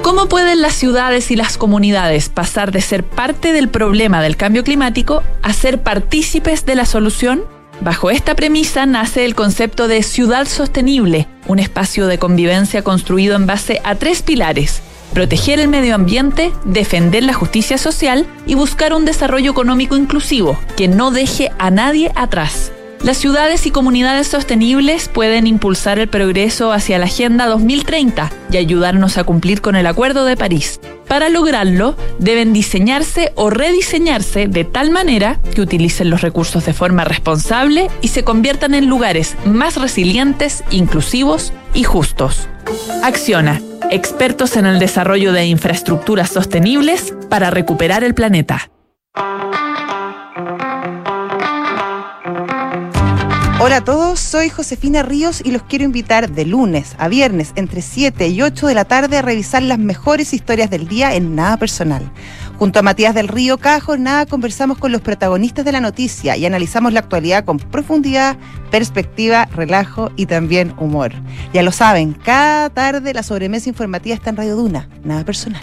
[SPEAKER 6] ¿Cómo pueden las ciudades y las comunidades pasar de ser parte del problema del cambio climático a ser partícipes de la solución? Bajo esta premisa nace el concepto de ciudad sostenible, un espacio de convivencia construido en base a tres pilares. Proteger el medio ambiente, defender la justicia social y buscar un desarrollo económico inclusivo que no deje a nadie atrás. Las ciudades y comunidades sostenibles pueden impulsar el progreso hacia la Agenda 2030 y ayudarnos a cumplir con el Acuerdo de París. Para lograrlo, deben diseñarse o rediseñarse de tal manera que utilicen los recursos de forma responsable y se conviertan en lugares más resilientes, inclusivos y justos. Acciona, expertos en el desarrollo de infraestructuras sostenibles para recuperar el planeta.
[SPEAKER 7] Hola a todos, soy Josefina Ríos y los quiero invitar de lunes a viernes entre 7 y 8 de la tarde a revisar las mejores historias del día en Nada Personal. Junto a Matías del Río Cajo, nada conversamos con los protagonistas de la noticia y analizamos la actualidad con profundidad, perspectiva, relajo y también humor. Ya lo saben, cada tarde la sobremesa informativa está en Radio Duna, Nada Personal.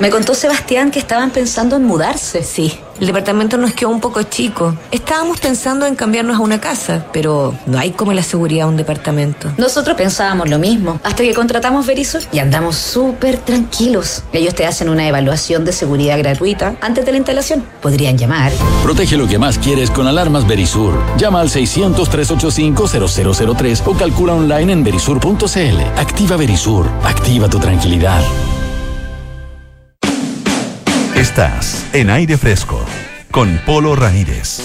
[SPEAKER 8] Me contó Sebastián que estaban pensando en mudarse.
[SPEAKER 9] Sí, el departamento nos quedó un poco chico. Estábamos pensando en cambiarnos a una casa, pero no hay como la seguridad de un departamento.
[SPEAKER 8] Nosotros pensábamos lo mismo, hasta que contratamos Verisur y andamos súper tranquilos. Ellos te hacen una evaluación de seguridad gratuita antes de la instalación. Podrían llamar.
[SPEAKER 10] Protege lo que más quieres con alarmas Verisur. Llama al 600-385-0003 o calcula online en verisur.cl. Activa Verisur. Activa tu tranquilidad.
[SPEAKER 1] En aire fresco con Polo Ramírez.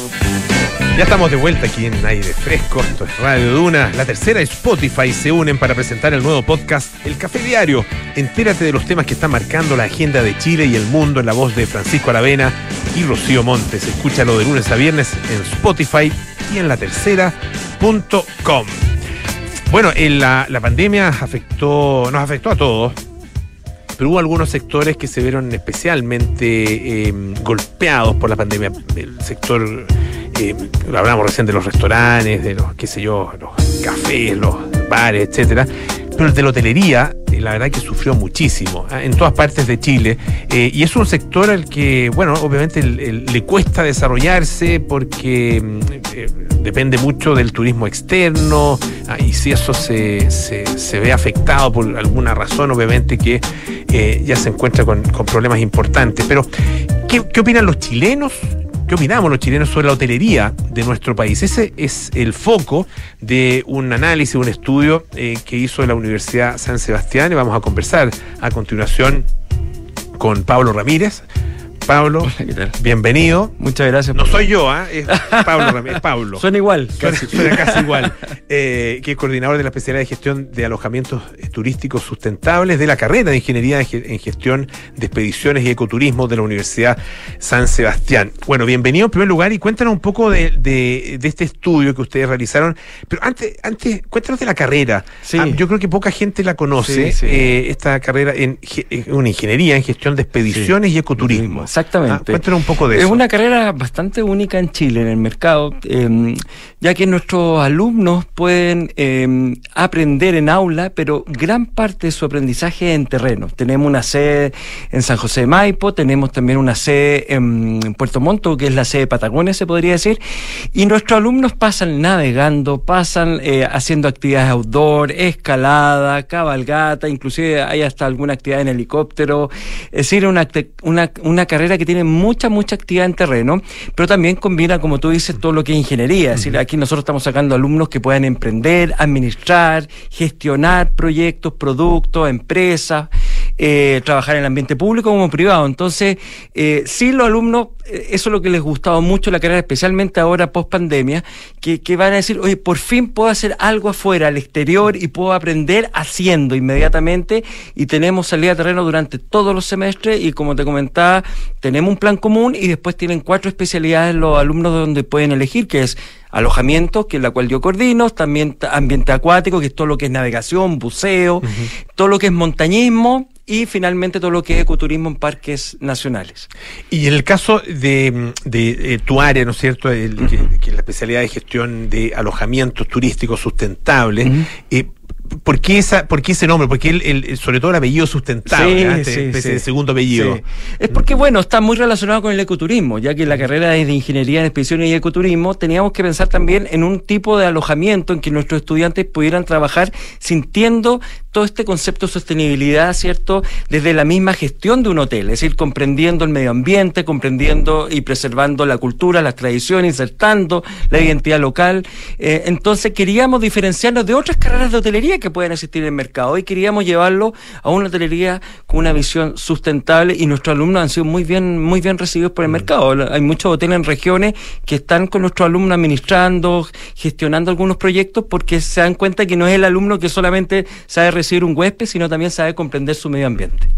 [SPEAKER 2] Ya estamos de vuelta aquí en Aire Fresco, esto es Radio Duna. La tercera y Spotify se unen para presentar el nuevo podcast El Café Diario. Entérate de los temas que están marcando la agenda de Chile y el mundo en la voz de Francisco Aravena y Rocío Montes. Escúchalo de lunes a viernes en Spotify y en la tercera.com. Bueno, en la, la pandemia afectó, nos afectó a todos, pero hubo algunos sectores que se vieron especialmente eh, golpeados por la pandemia. El sector, eh, hablamos recién de los restaurantes, de los, qué sé yo, los cafés, los bares, etcétera. Pero el de la hotelería, eh, la verdad que sufrió muchísimo ¿ah? en todas partes de Chile. Eh, y es un sector al que, bueno, obviamente le cuesta desarrollarse porque mm, eh, depende mucho del turismo externo ah, y si eso se, se, ve afectado por alguna razón, obviamente que ya se encuentra con, con problemas importantes. Pero, ¿qué, ¿qué opinan los chilenos? ¿Qué opinamos los chilenos sobre la hotelería de nuestro país? Ese es el foco de un análisis, un estudio eh, que hizo la Universidad San Sebastián y vamos a conversar a continuación con Pablo Ramírez. Pablo, bienvenido.
[SPEAKER 11] Muchas gracias.
[SPEAKER 2] No soy yo, ¿ah? es Pablo (laughs) Ramírez, Pablo.
[SPEAKER 11] Suena igual.
[SPEAKER 2] Casi, suena casi igual. (laughs) Eh, que es coordinador de la especialidad de gestión de alojamientos eh, turísticos sustentables de la carrera de Ingeniería en Gestión de Expediciones y Ecoturismo de la Universidad San Sebastián. Bueno, bienvenido en primer lugar y cuéntanos un poco de, de, de este estudio que ustedes realizaron. Pero antes, antes cuéntanos de la carrera.
[SPEAKER 11] Sí.
[SPEAKER 2] Ah, yo creo que poca gente la conoce,
[SPEAKER 11] Sí, sí.
[SPEAKER 2] eh, esta carrera en eh, una ingeniería en gestión de expediciones y ecoturismo.
[SPEAKER 11] Exactamente.
[SPEAKER 2] Ah, cuéntanos un poco de
[SPEAKER 11] Es
[SPEAKER 2] eso.
[SPEAKER 11] una carrera bastante única en Chile, en el mercado, eh, ya que nuestros alumnos pueden eh, aprender en aula, pero gran parte de su aprendizaje es en terreno. Tenemos una sede en San José de Maipo, tenemos también una sede en Puerto Montt, que es la sede de Patagonia, se podría decir, y nuestros alumnos pasan navegando, pasan eh, haciendo actividades outdoor, escalada, cabalgata, inclusive hay hasta alguna actividad en helicóptero, es decir, una, una, una carrera que tiene mucha, mucha actividad en terreno, pero también combina, como tú dices, todo lo que es ingeniería. Es decir, aquí nosotros estamos sacando alumnos que puedan emprender, administrar, gestionar proyectos, productos, empresas, eh, trabajar en el ambiente público como privado. Entonces, eh, sí, los alumnos, eh, eso es lo que les gustaba mucho la carrera, especialmente ahora post pandemia, que, que van a decir, oye, por fin puedo hacer algo afuera, al exterior, y puedo aprender haciendo inmediatamente. Y tenemos salida a terreno durante todos los semestres, y como te comentaba, tenemos un plan común y después tienen cuatro especialidades los alumnos donde pueden elegir, que es alojamiento, que es la cual yo coordino, también ambiente acuático, que es todo lo que es navegación, buceo, todo lo que es montañismo y finalmente todo lo que es ecoturismo en parques nacionales.
[SPEAKER 2] Y en el caso de, de, eh, tu área, ¿no es cierto?, El- que, que es la especialidad de gestión de alojamientos turísticos sustentables, eh, ¿por, qué esa, ¿por qué ese nombre? Porque el, el- sobre todo el apellido sustentable,
[SPEAKER 11] Sí,
[SPEAKER 2] ¿ah? Este
[SPEAKER 11] sí,
[SPEAKER 2] de segundo apellido.
[SPEAKER 11] Es porque, bueno, está muy relacionado con el ecoturismo, ya que la carrera es de Ingeniería en Expediciones y Ecoturismo, teníamos que pensar también en un tipo de alojamiento en que nuestros estudiantes pudieran trabajar sintiendo todo este concepto de sostenibilidad, ¿cierto? Desde la misma gestión de un hotel, es decir, comprendiendo el medio ambiente, comprendiendo y preservando la cultura, las tradiciones, insertando la identidad local. Eh, entonces queríamos diferenciarnos de otras carreras de hotelería que pueden existir en el mercado y queríamos llevarlo a una hotelería con una visión sustentable y nuestros alumnos han sido muy bien, muy bien recibidos por el mercado. Hay muchos hoteles en regiones que están con nuestros alumnos administrando, gestionando algunos proyectos porque se dan cuenta que no es el alumno que solamente sabe recibir un huésped, sino también sabe comprender su medio ambiente.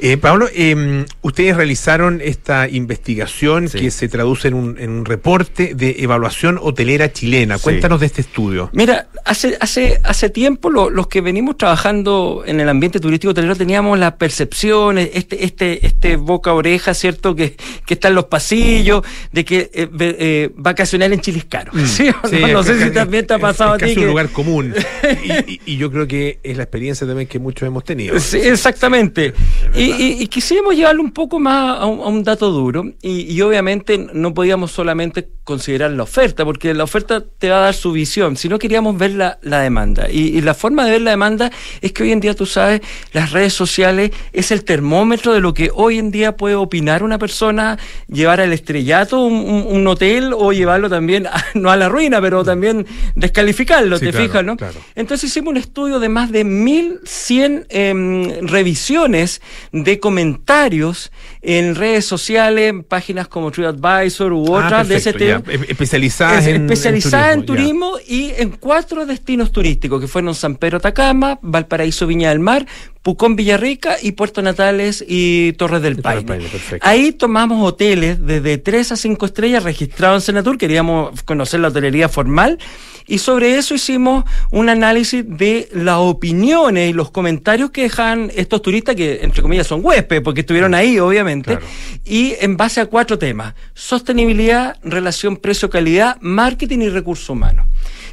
[SPEAKER 2] Eh, Pablo, eh, ustedes realizaron esta investigación que se traduce en un, en un reporte de evaluación hotelera chilena.
[SPEAKER 11] Sí.
[SPEAKER 2] Cuéntanos de este estudio.
[SPEAKER 11] Mira, hace, hace, hace tiempo lo- los que venimos trabajando en el ambiente turístico hotelero teníamos la percepción, este, este, este boca a oreja, ¿cierto? Que, que está en los pasillos, de que eh, eh, vacacionar en Chile es caro. (laughs) ¿Sí o no? No
[SPEAKER 2] es
[SPEAKER 11] sé si también te ha
[SPEAKER 2] es-
[SPEAKER 11] pasado
[SPEAKER 2] es
[SPEAKER 11] a ti.
[SPEAKER 2] casi un
[SPEAKER 11] que-
[SPEAKER 2] lugar común. (laughs) y, y- y yo creo que es la experiencia también que muchos hemos tenido.
[SPEAKER 11] Sí, exactamente. Y, y- y quisimos llevarlo un poco más a un, a un dato duro y, y obviamente no podíamos solamente considerar la oferta, porque la oferta te va a dar su visión, sino queríamos ver la, la demanda. Y, y la forma de ver la demanda es que hoy en día, tú sabes, las redes sociales es el termómetro de lo que hoy en día puede opinar una persona, llevar al estrellato un, un- un hotel o llevarlo también, a- (laughs) no a la ruina, pero también descalificarlo,
[SPEAKER 2] Sí,
[SPEAKER 11] ¿te
[SPEAKER 2] claro,
[SPEAKER 11] fijas, no?
[SPEAKER 2] claro.
[SPEAKER 11] Entonces hicimos un estudio de más de 1100 em, revisiones de comentarios en redes sociales, en páginas como TripAdvisor u
[SPEAKER 2] Ah,
[SPEAKER 11] otras de ese tema.
[SPEAKER 2] Especializadas
[SPEAKER 11] Es-
[SPEAKER 2] en,
[SPEAKER 11] especializada en
[SPEAKER 2] ya.
[SPEAKER 11] turismo, y en cuatro destinos turísticos, que fueron San Pedro Atacama, Valparaíso Viña del Mar, Pucón Villarrica y Puerto Natales y Torres del Paine. Ahí tomamos hoteles desde 3 a 5 estrellas registrados en Senatur, queríamos conocer la hotelería formal y sobre eso hicimos un análisis de las opiniones y los comentarios que dejan estos turistas que entre comillas son huéspedes porque estuvieron ahí obviamente
[SPEAKER 2] Claro.
[SPEAKER 11] y en base a cuatro temas, sostenibilidad, relación precio-calidad, marketing y recursos humanos.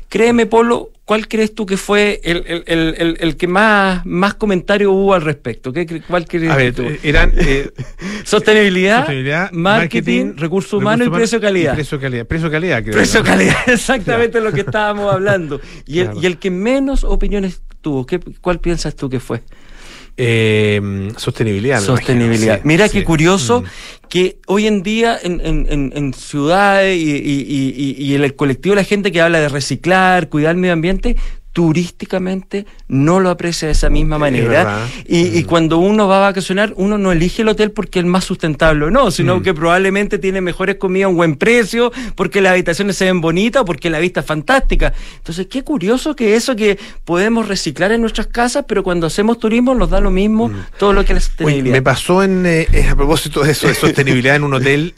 [SPEAKER 11] Créeme, Polo, ¿cuál crees tú que fue el, el- el- el- que más, más comentarios hubo al respecto? ¿Qué, ¿Cuál crees
[SPEAKER 2] A ver,
[SPEAKER 11] tú?
[SPEAKER 2] eh, eran eh, (laughs)
[SPEAKER 11] Sostenibilidad,
[SPEAKER 2] sostenibilidad,
[SPEAKER 11] marketing, recursos humanos y precio calidad.
[SPEAKER 2] y precio calidad. Precio calidad, creo.
[SPEAKER 11] Precio
[SPEAKER 2] ¿no?
[SPEAKER 11] calidad, (laughs) exactamente lo que estábamos hablando. Y el,
[SPEAKER 2] Claro.
[SPEAKER 11] y el que menos opiniones tuvo, ¿qué, ¿cuál piensas tú que fue?
[SPEAKER 2] Eh, sostenibilidad.
[SPEAKER 11] Sostenibilidad.
[SPEAKER 2] sí,
[SPEAKER 11] Mira
[SPEAKER 2] sí.
[SPEAKER 11] qué curioso
[SPEAKER 2] Mm.
[SPEAKER 11] que hoy en día en, en- en- en ciudades y, y- y- y- el colectivo la gente que habla de reciclar, cuidar el medio ambiente, turísticamente no lo aprecia de esa misma
[SPEAKER 2] Es
[SPEAKER 11] manera. Y, y
[SPEAKER 2] Mm.
[SPEAKER 11] cuando uno va a vacacionar, uno no elige el hotel porque es más sustentable o no, sino
[SPEAKER 2] Mm.
[SPEAKER 11] que probablemente tiene mejores comidas a un buen precio, porque las habitaciones se ven bonitas porque la vista es fantástica. Entonces, qué curioso que eso que podemos reciclar en nuestras casas, pero cuando hacemos turismo nos da lo mismo todo lo que la
[SPEAKER 2] Mm. Oye,
[SPEAKER 11] sostenibilidad.
[SPEAKER 2] me pasó en, eh, a propósito de eso, de sostenibilidad en un hotel.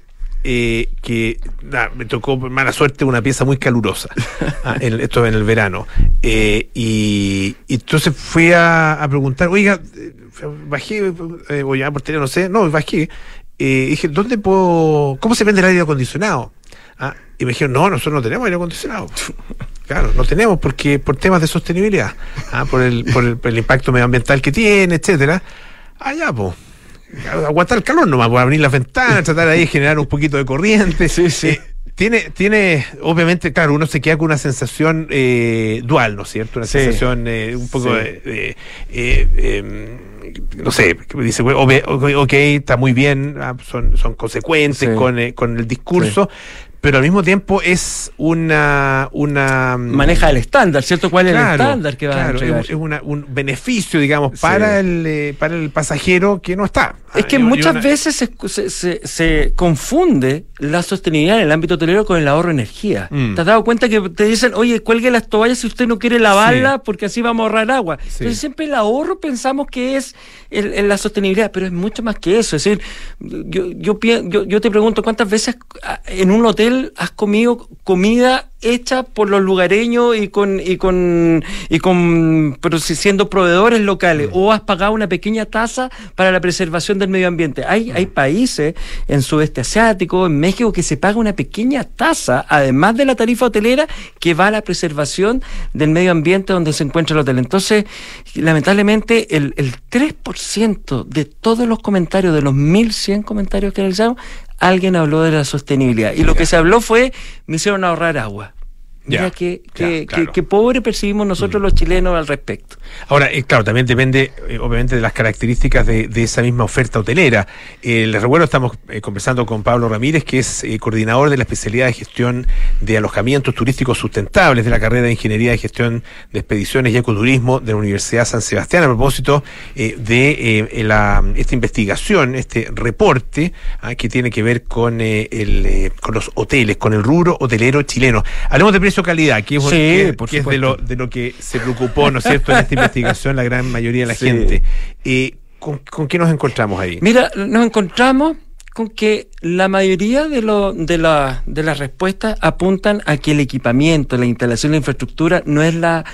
[SPEAKER 2] Eh, que nah, me tocó por mala suerte una pieza muy calurosa (laughs) ah, en- esto en el verano Eh, y, y entonces fui a, a preguntar oiga eh, bajé eh, o llamar por teléfono no sé no bajé dije ¿dónde puedo cómo se vende el aire acondicionado? Ah, y me dijeron no nosotros no tenemos aire acondicionado (laughs) Claro, no tenemos porque por temas de sostenibilidad, ah, por, el, por, el, por el impacto medioambiental que tiene, etcétera. Allá, pues. Aguantar el calor nomás, por abrir las ventanas, tratar ahí de generar un poquito de corriente.
[SPEAKER 11] Sí, sí.
[SPEAKER 2] Eh, tiene, tiene, obviamente, claro, uno se queda con una sensación eh, dual, ¿no es cierto? Una
[SPEAKER 11] Sí.
[SPEAKER 2] sensación eh, un poco
[SPEAKER 11] Sí.
[SPEAKER 2] de, eh, em, no sé, dice, ok, está muy bien, ah, son, son consecuentes
[SPEAKER 11] Sí.
[SPEAKER 2] con, eh, con el discurso, pero al mismo tiempo es una... una
[SPEAKER 11] Maneja el estándar, ¿cierto? ¿Cuál es el estándar que va a
[SPEAKER 2] claro,
[SPEAKER 11] entregar?
[SPEAKER 2] es, una- un beneficio, digamos,
[SPEAKER 11] Sí.
[SPEAKER 2] para, el, eh, para el pasajero que no está.
[SPEAKER 11] Es que
[SPEAKER 2] Ah,
[SPEAKER 11] muchas veces se, se- se- se confunde la sostenibilidad en el ámbito hotelero con el ahorro de energía.
[SPEAKER 2] Mm.
[SPEAKER 11] ¿Te has dado cuenta que te dicen, oye, cuelgue las toallas si usted no quiere lavarlas porque así vamos a ahorrar agua?
[SPEAKER 2] Sí.
[SPEAKER 11] Entonces siempre el ahorro pensamos que es el- el- la sostenibilidad, pero es mucho más que eso. Es decir, yo, yo, yo, yo te pregunto, ¿cuántas veces ah, en un hotel has comido comida hecha por los lugareños y con y con y con pero si- siendo proveedores locales o has pagado una pequeña tasa para la preservación del medio ambiente. Hay hay países en sudeste asiático, en México que se paga una pequeña tasa además de la tarifa hotelera que va a la preservación del medio ambiente donde se encuentra el hotel. Entonces, lamentablemente el, el 3% de todos los comentarios de los 1100 comentarios que realizamos alguien habló de la sostenibilidad y lo que se habló fue me hicieron ahorrar agua. Mira
[SPEAKER 2] Ya,
[SPEAKER 11] qué,
[SPEAKER 2] ya,
[SPEAKER 11] qué,
[SPEAKER 2] claro.
[SPEAKER 11] qué- qué pobre percibimos nosotros los chilenos al respecto.
[SPEAKER 2] Ahora, eh, claro, también depende, eh, obviamente, de las características de, de esa misma oferta hotelera. Eh, les recuerdo, estamos eh, conversando con Pablo Ramírez, que es eh, coordinador de la especialidad de gestión de alojamientos turísticos sustentables de la carrera de Ingeniería de Gestión de Expediciones y Ecoturismo de la Universidad San Sebastián, a propósito de la, esta investigación, este reporte ah, que tiene que ver con, el, con los hoteles, con el rubro hotelero chileno. Hablemos de precio-calidad, que es,
[SPEAKER 11] Sí,
[SPEAKER 2] que-
[SPEAKER 11] por
[SPEAKER 2] que es de lo, de lo que se preocupó, ¿no es cierto?, en esta (laughs) investigación la gran mayoría de la
[SPEAKER 11] Sí.
[SPEAKER 2] gente. Eh, ¿con, con qué nos encontramos ahí?
[SPEAKER 11] Mira, nos encontramos con que la mayoría de, lo, de, la- de las respuestas apuntan a que el equipamiento, la instalación la infraestructura no es la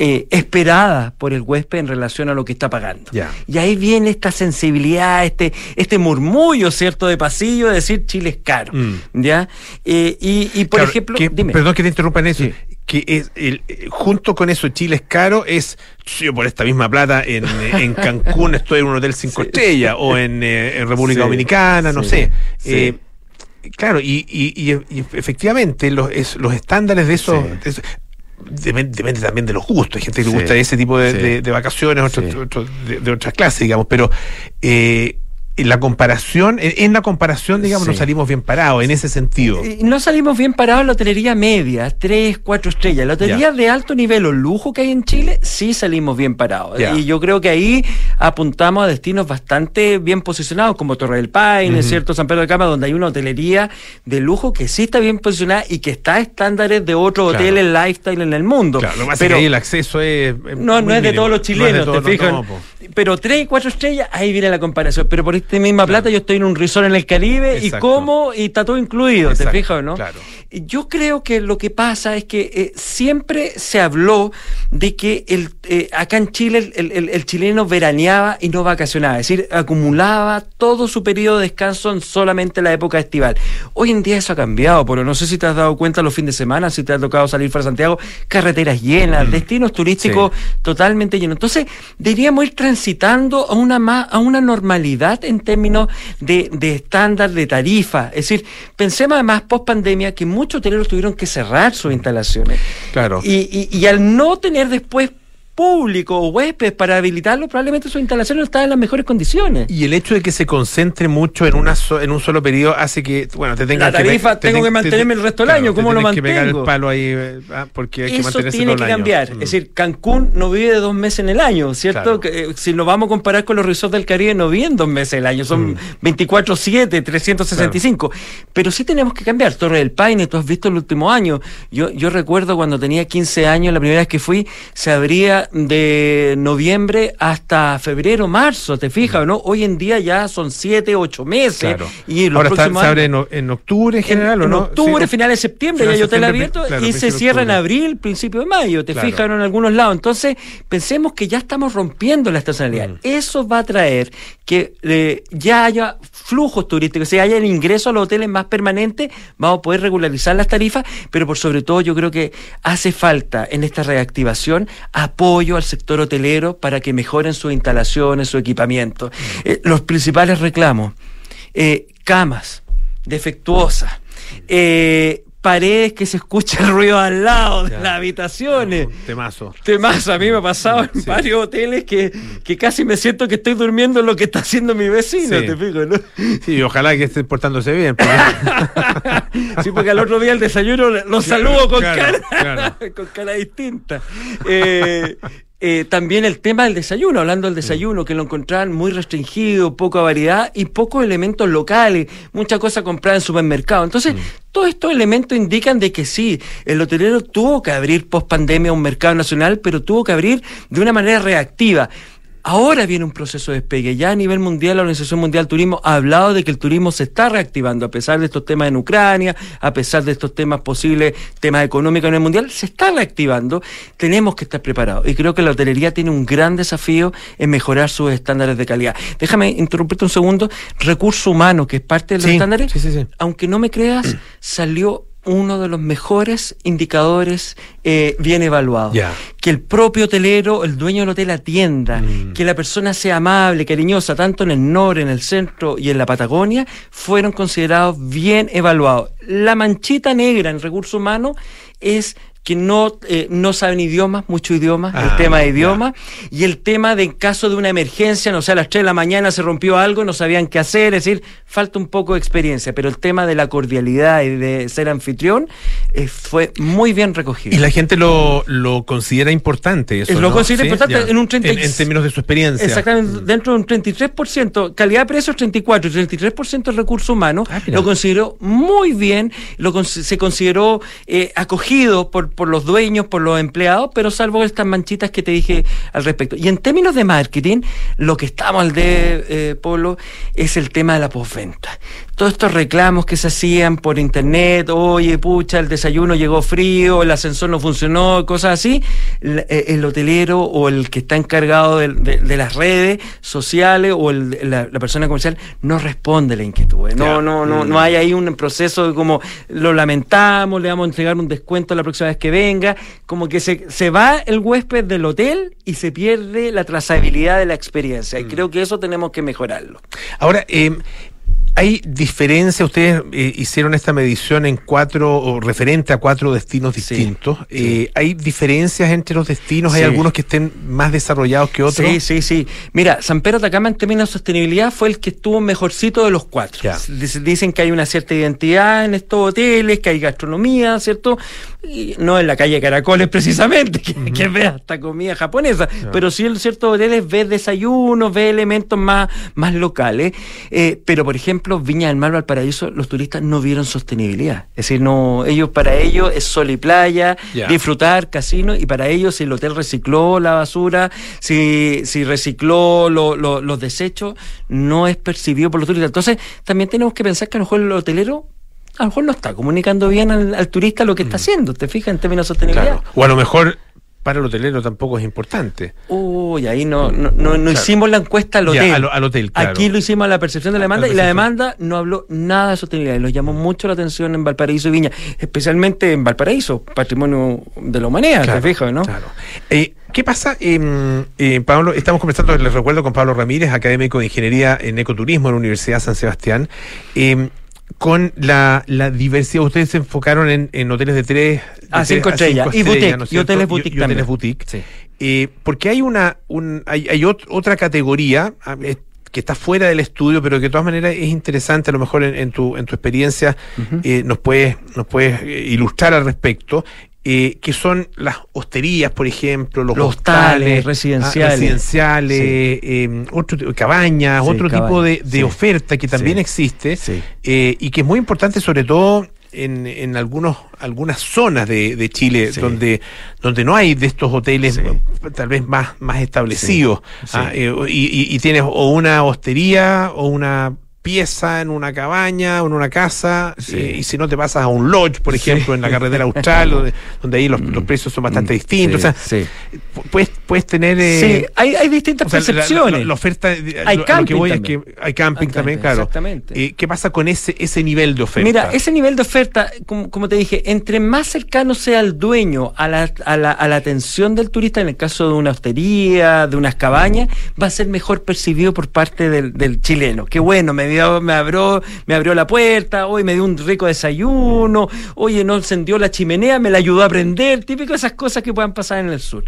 [SPEAKER 11] eh, esperada por el huésped en relación a lo que está pagando. Y ahí viene esta sensibilidad, este, este murmullo, ¿cierto?, de pasillo de decir Chile es caro.
[SPEAKER 2] Mm.
[SPEAKER 11] ¿Ya? Eh, y, y, por
[SPEAKER 2] Claro,
[SPEAKER 11] ejemplo,
[SPEAKER 2] que-
[SPEAKER 11] dime.
[SPEAKER 2] perdón que te interrumpa en eso.
[SPEAKER 11] Sí.
[SPEAKER 2] Que es el, junto con eso, Chile es caro, es yo por esta misma plata en, (laughs) en Cancún estoy en un hotel cinco estrellas o en, eh, en República
[SPEAKER 11] Sí,
[SPEAKER 2] Dominicana, no
[SPEAKER 11] sí,
[SPEAKER 2] sé.
[SPEAKER 11] sí.
[SPEAKER 2] Claro, y, y, y- y efectivamente los, es- los estándares de esos...
[SPEAKER 11] Sí.
[SPEAKER 2] de esos- Depende, depende también de los gustos. Hay gente que le
[SPEAKER 11] Sí,
[SPEAKER 2] gusta ese tipo de,
[SPEAKER 11] sí.
[SPEAKER 2] de- de vacaciones,
[SPEAKER 11] Sí.
[SPEAKER 2] otros de, de otras clases, digamos. Pero eh, la comparación, en, la comparación, digamos,
[SPEAKER 11] Sí.
[SPEAKER 2] nos salimos bien parados en ese sentido.
[SPEAKER 11] Y no salimos bien parados en la hotelería media, tres, cuatro estrellas. La hotelería de alto nivel o lujo que hay en Chile, sí salimos bien parados. Y yo creo que ahí apuntamos a destinos bastante bien posicionados, como Torre del Paine,
[SPEAKER 2] Ujú.
[SPEAKER 11] ¿cierto? San Pedro de Cama, donde hay una hotelería de lujo que sí está bien posicionada y que está a estándares de otros
[SPEAKER 2] Claro.
[SPEAKER 11] hoteles lifestyle en el mundo.
[SPEAKER 2] Claro, lo pasa
[SPEAKER 11] Pero-
[SPEAKER 2] es que ahí el acceso es.
[SPEAKER 11] no, no es de
[SPEAKER 2] mínimo.
[SPEAKER 11] todos los
[SPEAKER 2] No es de
[SPEAKER 11] chilenos, te fijas.
[SPEAKER 2] no,
[SPEAKER 11] pero tres y cuatro estrellas, ahí viene la comparación. Pero por esta misma plata yo estoy en un resort en el Caribe y como y está todo incluido,
[SPEAKER 2] Exacto,
[SPEAKER 11] ¿te fijas o no?
[SPEAKER 2] claro.
[SPEAKER 11] Yo creo que lo que pasa es que eh, siempre se habló de que el, eh, acá en Chile el, el- el chileno veraneaba y no vacacionaba, es decir, acumulaba todo su periodo de descanso en solamente la época estival. Hoy en día eso ha cambiado, pero no sé si te has dado cuenta los fines de semana, si te ha tocado salir para Santiago, carreteras llenas, destinos turísticos totalmente llenos. Entonces, deberíamos ir transitando a una más, a una normalidad en términos de, de estándar de tarifa. Es decir, pensemos además post pandemia que muchos hoteleros tuvieron que cerrar sus instalaciones.
[SPEAKER 2] Claro.
[SPEAKER 11] Y, y- y al no tener después público o huéspedes para habilitarlo, probablemente sus instalaciones no estaban en las mejores condiciones.
[SPEAKER 2] Y el hecho de que se concentre mucho en una so- en un solo periodo hace que, bueno, te tengas
[SPEAKER 11] La
[SPEAKER 2] que
[SPEAKER 11] tarifa,
[SPEAKER 2] te
[SPEAKER 11] tengo
[SPEAKER 2] ten-
[SPEAKER 11] que mantenerme el resto del
[SPEAKER 2] claro,
[SPEAKER 11] año,
[SPEAKER 2] te
[SPEAKER 11] ¿cómo lo
[SPEAKER 2] tenés que pegar el
[SPEAKER 11] mantengo?
[SPEAKER 2] palo ahí, ah, porque hay que
[SPEAKER 11] Eso
[SPEAKER 2] mantenerse
[SPEAKER 11] tiene
[SPEAKER 2] todo
[SPEAKER 11] que
[SPEAKER 2] el año.
[SPEAKER 11] cambiar.
[SPEAKER 2] Mm.
[SPEAKER 11] Es decir, Cancún no vive de dos meses en el año, ¿cierto?
[SPEAKER 2] Claro.
[SPEAKER 11] Que, eh, si lo vamos a comparar con los resorts del Caribe, no viven dos meses el año, son
[SPEAKER 2] Mm.
[SPEAKER 11] 24-7, 365. Pero sí tenemos que cambiar. Torre del Paine, tú has visto el último año. Yo, yo recuerdo cuando tenía 15 años, la primera vez que fui, se abría de noviembre hasta febrero, marzo, ¿te fijas? ¿no? Hoy en día ya son 7, 8 meses.
[SPEAKER 2] Claro.
[SPEAKER 11] Y los
[SPEAKER 2] Ahora está-
[SPEAKER 11] próximos
[SPEAKER 2] se abre
[SPEAKER 11] años-
[SPEAKER 2] en, en octubre en general,
[SPEAKER 11] en,
[SPEAKER 2] ¿o
[SPEAKER 11] en
[SPEAKER 2] no?
[SPEAKER 11] octubre,
[SPEAKER 2] Sí,
[SPEAKER 11] finales de septiembre,
[SPEAKER 2] Final
[SPEAKER 11] ya hay
[SPEAKER 2] de
[SPEAKER 11] hotel
[SPEAKER 2] septiembre,
[SPEAKER 11] abierto
[SPEAKER 2] claro,
[SPEAKER 11] y se cierra en abril, principio de mayo, te
[SPEAKER 2] Claro.
[SPEAKER 11] en algunos lados. Entonces, pensemos que ya estamos rompiendo la estacionalidad.
[SPEAKER 2] Mm.
[SPEAKER 11] Eso va a traer que eh, ya haya flujos turísticos, que haya el ingreso a los hoteles más permanente, vamos a poder regularizar las tarifas, pero por sobre todo yo creo que hace falta en esta reactivación apoyo al sector hotelero para que mejoren sus instalaciones, su equipamiento. Eh, los principales reclamos, eh, camas defectuosas, eh, paredes que se escucha el ruido al lado de
[SPEAKER 2] Ya.
[SPEAKER 11] las habitaciones.
[SPEAKER 2] Temazo.
[SPEAKER 11] Temas, a mí me ha pasado en varios hoteles que, que casi me siento que estoy durmiendo en lo que está haciendo mi vecino,
[SPEAKER 2] Sí.
[SPEAKER 11] te fijo, ¿no?
[SPEAKER 2] Sí, ojalá que esté portándose bien. porque- (laughs)
[SPEAKER 11] Sí, porque al otro día el desayuno lo saludo con,
[SPEAKER 2] claro,
[SPEAKER 11] cara, (laughs) con cara distinta. Eh, eh, también el tema del desayuno, hablando del desayuno, que lo encontraban muy restringido, poca variedad y pocos elementos locales, mucha cosa comprada en supermercado. Entonces, todos estos elementos indican de que sí, el hotelero tuvo que abrir post pandemia un mercado nacional, pero tuvo que abrir de una manera reactiva. Ahora viene un proceso de despegue. Ya a nivel mundial, la Organización Mundial del Turismo ha hablado de que el turismo se está reactivando, a pesar de estos temas en Ucrania, a pesar de estos temas posibles, temas económicos en el mundial, se está reactivando. Tenemos que estar preparados. Y creo que la hotelería tiene un gran desafío en mejorar sus estándares de calidad. Déjame interrumpirte un segundo. Recurso humano, que es parte de los
[SPEAKER 2] Sí,
[SPEAKER 11] estándares,
[SPEAKER 2] sí, sí, sí.
[SPEAKER 11] aunque no me creas, salió uno de los mejores indicadores eh, bien evaluados. Que el propio hotelero, el dueño del hotel atienda,
[SPEAKER 2] Mm.
[SPEAKER 11] que la persona sea amable, cariñosa, tanto en el norte, en el centro y en la Patagonia, fueron considerados bien evaluados. La manchita negra en recursos humanos es que no, eh, no saben idiomas, muchos idiomas, el
[SPEAKER 2] Ah,
[SPEAKER 11] tema de idiomas, y el tema de en caso de una emergencia, no sé, a las 3 de la mañana se rompió algo, no sabían qué hacer, es decir, falta un poco de experiencia, pero el tema de la cordialidad y de ser anfitrión eh, fue muy bien recogido.
[SPEAKER 2] Y la gente lo, lo considera importante. Eso,
[SPEAKER 11] Lo
[SPEAKER 2] ¿no?
[SPEAKER 11] considera
[SPEAKER 2] Sí,
[SPEAKER 11] importante
[SPEAKER 2] ya.
[SPEAKER 11] en un 30 y-
[SPEAKER 2] en, en términos de su experiencia.
[SPEAKER 11] Exactamente, dentro de un 33%, calidad-precio 34, y 33% de recursos humanos,
[SPEAKER 2] Ah,
[SPEAKER 11] lo consideró muy bien, lo se consideró eh, acogido por, por los dueños, por los empleados, pero salvo estas manchitas que te dije al respecto. Y en términos de marketing, lo que estamos al de eh, Polo es el tema de la postventa. Todos estos reclamos que se hacían por internet, oye, pucha, el desayuno llegó frío, el ascensor no funcionó, cosas así, el, el hotelero o el que está encargado de, de- de las redes sociales o el- la, la persona comercial no responde la inquietud. No,
[SPEAKER 2] Ya.
[SPEAKER 11] no, no,
[SPEAKER 2] Mm.
[SPEAKER 11] no hay ahí un proceso de como lo lamentamos, le vamos a entregar un descuento la próxima vez que venga, como que se, se va el huésped del hotel y se pierde la trazabilidad de la experiencia. Y
[SPEAKER 2] Mm.
[SPEAKER 11] creo que eso tenemos que mejorarlo.
[SPEAKER 2] Ahora, eh, ¿hay diferencia? Ustedes eh, hicieron esta medición en cuatro, o referente a cuatro destinos distintos.
[SPEAKER 11] sí.
[SPEAKER 2] Eh, ¿Hay diferencias entre los destinos? ¿Hay
[SPEAKER 11] Sí.
[SPEAKER 2] algunos que estén más desarrollados que otros?
[SPEAKER 11] Sí, sí, sí. Mira, San Pedro Atacama en términos de sostenibilidad fue el que estuvo mejorcito de los cuatro.
[SPEAKER 2] Ya.
[SPEAKER 11] Dicen que hay una cierta identidad en estos hoteles, que hay gastronomía, ¿cierto? Y no en la calle Caracoles (laughs) precisamente, que, que ve hasta comida japonesa, pero sí en ciertos hoteles ves desayunos, ves elementos más, más locales. Eh, pero, por ejemplo, Viña del Mar, Valparaíso, los turistas no vieron sostenibilidad. Es decir, no, ellos para ellos es sol y playa,
[SPEAKER 2] Ya.
[SPEAKER 11] disfrutar, casino, y para ellos si el hotel recicló la basura, si, si recicló lo- lo- los desechos, no es percibido por los turistas. Entonces, también tenemos que pensar que a lo mejor el hotelero a lo mejor no está comunicando bien al, al turista lo que está haciendo, ¿te fijas en términos de sostenibilidad?
[SPEAKER 2] Claro. O a lo mejor para el hotelero tampoco es importante.
[SPEAKER 11] Uy, ahí no, no, no, no
[SPEAKER 2] Claro.
[SPEAKER 11] hicimos la encuesta al
[SPEAKER 2] Ya,
[SPEAKER 11] hotel.
[SPEAKER 2] al- al hotel, claro.
[SPEAKER 11] Aquí lo hicimos a la percepción de la demanda
[SPEAKER 2] la
[SPEAKER 11] y la demanda no habló nada de sostenibilidad. Y nos llamó mucho la atención en Valparaíso y Viña, especialmente en Valparaíso, patrimonio de la humanidad,
[SPEAKER 2] Claro,
[SPEAKER 11] ¿te fijas, no?
[SPEAKER 2] Claro. Eh, ¿Qué pasa, eh, eh, Pablo? Estamos conversando, les recuerdo, con Pablo Ramírez, académico de Ingeniería en Ecoturismo en la Universidad San Sebastián. Con la, la diversidad, ustedes se enfocaron en, en hoteles de tres
[SPEAKER 11] A
[SPEAKER 2] tres
[SPEAKER 11] cinco estrellas, y boutique,
[SPEAKER 2] ¿no es
[SPEAKER 11] y hoteles boutique
[SPEAKER 2] y hoteles boutique.
[SPEAKER 11] Sí.
[SPEAKER 2] Eh, porque hay una un, hay, hay ot- otra categoría ah, que está fuera del estudio, pero que de todas maneras es interesante, a lo mejor en, en tu, en tu experiencia eh, nos puedes nos puedes eh, ilustrar al respecto. Eh, que son las hosterías, por ejemplo, los,
[SPEAKER 11] Los hostales,
[SPEAKER 2] hostales,
[SPEAKER 11] residenciales.
[SPEAKER 2] ah, residenciales,
[SPEAKER 11] Sí.
[SPEAKER 2] eh, otro cabañas,
[SPEAKER 11] Sí,
[SPEAKER 2] otro tipo de, de
[SPEAKER 11] sí.
[SPEAKER 2] oferta que también existe eh, y que es muy importante sobre todo en, en algunos algunas zonas de, de Chile
[SPEAKER 11] Sí.
[SPEAKER 2] donde donde no hay de estos hoteles
[SPEAKER 11] Sí.
[SPEAKER 2] tal vez más más establecidos
[SPEAKER 11] Sí.
[SPEAKER 2] ah, eh, y, y- y tienes o una hostería o una pieza en una cabaña o en una casa
[SPEAKER 11] Sí.
[SPEAKER 2] eh, y si no te pasas a un lodge por
[SPEAKER 11] Sí.
[SPEAKER 2] ejemplo en la carretera austral (laughs) donde, donde ahí los, los precios son bastante distintos
[SPEAKER 11] Sí,
[SPEAKER 2] o sea puedes puedes tener eh,
[SPEAKER 11] Sí, hay, hay distintas
[SPEAKER 2] o sea, la- la-
[SPEAKER 11] percepciones.
[SPEAKER 2] La, la oferta, eh,
[SPEAKER 11] Hay
[SPEAKER 2] lo, lo
[SPEAKER 11] camping
[SPEAKER 2] que voy es
[SPEAKER 11] también.
[SPEAKER 2] que hay camping
[SPEAKER 11] Hay
[SPEAKER 2] también,
[SPEAKER 11] camping,
[SPEAKER 2] claro.
[SPEAKER 11] exactamente.
[SPEAKER 2] Eh, ¿Qué pasa con ese ese nivel de oferta?
[SPEAKER 11] Mira, ese nivel de oferta, como, como te dije, entre más cercano sea el dueño a la, a, la, a la atención del turista, en el caso de una hostería, de unas cabañas, va a ser mejor percibido por parte del, del chileno. Qué bueno, me, dio, me, abrió, me abrió la puerta, hoy me dio un rico desayuno, oye, no encendió la chimenea, me la ayudó a prender, típico esas cosas que puedan pasar en el sur.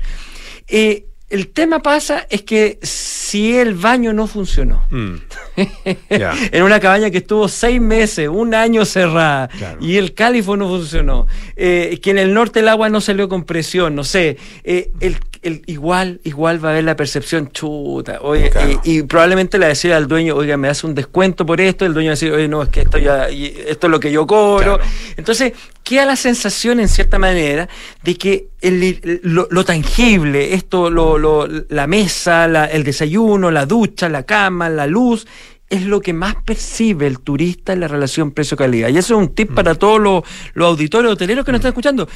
[SPEAKER 11] Eh, el tema pasa es que si el baño no funcionó,
[SPEAKER 2] Mm. (laughs)
[SPEAKER 11] En una cabaña que estuvo seis meses, un año cerrada,
[SPEAKER 2] Claro.
[SPEAKER 11] y el califo no funcionó, eh, que en el norte el agua no salió con presión, no sé, eh, el, el- igual, igual va a haber la percepción chuta, oye,
[SPEAKER 2] Claro.
[SPEAKER 11] y, y probablemente le decir al dueño, oiga, me hace un descuento por esto, el dueño va a decir, oye, no, es que esto ya, esto es lo que yo cobro.
[SPEAKER 2] Claro.
[SPEAKER 11] Entonces, queda la sensación, en cierta manera, de que el- lo, lo tangible, esto, lo, lo- la mesa, la- el desayuno, la ducha, la cama, la luz, es lo que más percibe el turista en la relación precio-calidad. Y eso es un tip para todos los, los auditores hoteleros que nos están escuchando,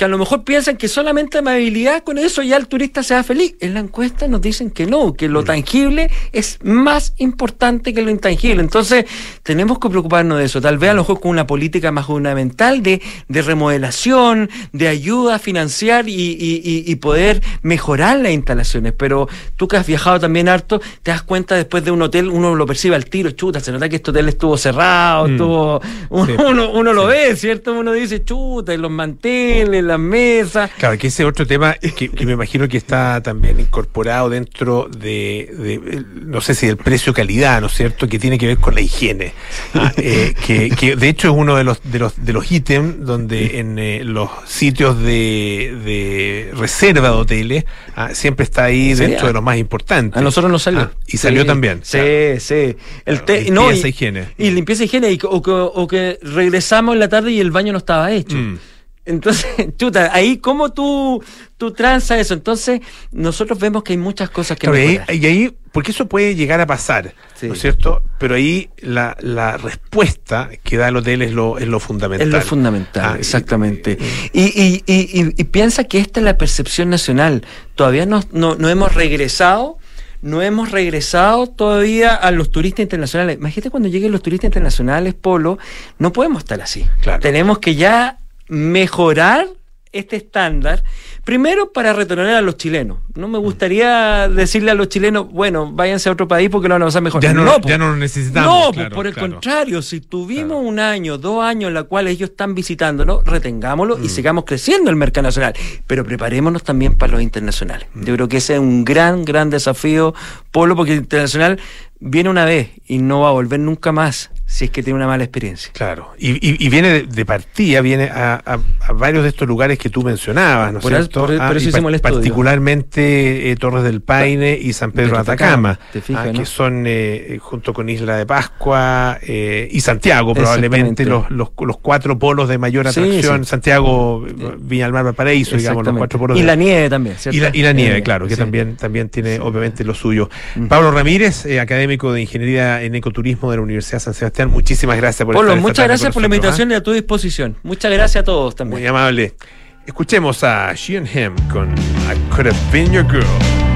[SPEAKER 11] que a lo mejor piensan que solamente amabilidad con eso ya el turista se va feliz. En la encuesta nos dicen que no, que lo tangible es más importante que lo intangible. Entonces, tenemos que preocuparnos de eso. Tal vez a lo mejor con una política más fundamental de, de remodelación, de ayuda a financiar y, y- poder mejorar las instalaciones. Pero tú que has viajado también harto, te das cuenta después de un hotel, uno lo percibe al tiro, chuta, se nota que este hotel estuvo cerrado,
[SPEAKER 2] Mm.
[SPEAKER 11] estuvo, uno, (laughs)
[SPEAKER 2] Sí.
[SPEAKER 11] uno, uno lo ve, ¿cierto? Uno dice, chuta, y los manteles, las mesas.
[SPEAKER 2] Claro, que ese otro tema es que, que me imagino que está también incorporado dentro de, de, no sé si del precio-calidad, ¿no es cierto? Que tiene que ver con la higiene. Ah, (laughs) eh, que, que de hecho es uno de los de los de los ítems donde en eh, los sitios de, de reserva de hoteles ah, siempre está ahí dentro de los más importantes.
[SPEAKER 11] A nosotros nos salió.
[SPEAKER 2] Ah, y salió
[SPEAKER 11] Sí,
[SPEAKER 2] también.
[SPEAKER 11] Sí,
[SPEAKER 2] claro.
[SPEAKER 11] sí. El
[SPEAKER 2] Claro,
[SPEAKER 11] te- no,
[SPEAKER 2] limpieza,
[SPEAKER 11] y,
[SPEAKER 2] higiene.
[SPEAKER 11] Y limpieza higiene. Y, o, que, o que regresamos en la tarde y el baño no estaba hecho.
[SPEAKER 2] Mm.
[SPEAKER 11] Entonces, (laughs) chuta, ahí cómo tú, tú transas eso. Entonces, nosotros vemos que hay muchas cosas que
[SPEAKER 2] Claro, y ahí,
[SPEAKER 11] mejorar.
[SPEAKER 2] y ahí- porque eso puede llegar a pasar,
[SPEAKER 11] Sí.
[SPEAKER 2] ¿no es cierto? Pero ahí la, la respuesta que da el hotel es lo, es lo fundamental.
[SPEAKER 11] Es lo fundamental,
[SPEAKER 2] Ah,
[SPEAKER 11] exactamente. Y, y, y, y- y piensa que esta es la percepción nacional. Todavía no, no, no hemos regresado, no hemos regresado todavía a los turistas internacionales. Imagínate cuando lleguen los turistas internacionales, Polo, no podemos estar así.
[SPEAKER 2] Claro.
[SPEAKER 11] Tenemos que ya mejorar este estándar, primero para retornar a los chilenos. No me gustaría decirle a los chilenos, bueno, váyanse a otro país porque lo van a pasar mejor.
[SPEAKER 2] Ya no, ya no lo necesitamos.
[SPEAKER 11] No,
[SPEAKER 2] claro,
[SPEAKER 11] por el
[SPEAKER 2] claro.
[SPEAKER 11] contrario, si tuvimos un año, dos años en la cual ellos están visitándonos, retengámoslo
[SPEAKER 2] Mm.
[SPEAKER 11] y sigamos creciendo el mercado nacional. Pero preparémonos también para los internacionales.
[SPEAKER 2] Mm.
[SPEAKER 11] Yo creo que ese es un gran, gran desafío, Polo, porque el internacional viene una vez y no va a volver nunca más. Si es que tiene una mala experiencia.
[SPEAKER 2] Claro, y, y- y viene de, de partida, viene a, a- a varios de estos lugares que tú mencionabas, ¿no es
[SPEAKER 11] Por
[SPEAKER 2] cierto?
[SPEAKER 11] por- por
[SPEAKER 2] Ah,
[SPEAKER 11] eso
[SPEAKER 2] y
[SPEAKER 11] hicimos el estudio.
[SPEAKER 2] Particularmente eh, Torres del Paine y San Pedro de Atacama,
[SPEAKER 11] Atacama, te fijas,
[SPEAKER 2] ah,
[SPEAKER 11] ¿no?
[SPEAKER 2] que son eh, eh, junto con Isla de Pascua eh, y Santiago, probablemente los, los, los cuatro polos de mayor atracción,
[SPEAKER 11] sí.
[SPEAKER 2] Santiago, Viña del Mar, Valparaíso, digamos, los cuatro polos.
[SPEAKER 11] Y
[SPEAKER 2] de-
[SPEAKER 11] la nieve también, ¿cierto?
[SPEAKER 2] y la, y la nieve, claro, que
[SPEAKER 11] sí.
[SPEAKER 2] también, también tiene obviamente lo suyo. Pablo Ramírez, académico de Ingeniería en Ecoturismo de la Universidad San Sebastián, muchísimas gracias por
[SPEAKER 11] Polo,
[SPEAKER 2] estar esta
[SPEAKER 11] muchas gracias por la invitación y a tu disposición. Muchas gracias a todos
[SPEAKER 2] ¿ah?
[SPEAKER 11] también.
[SPEAKER 2] Muy amable. Escuchemos a She and Him con I Could Have Been Your Girl.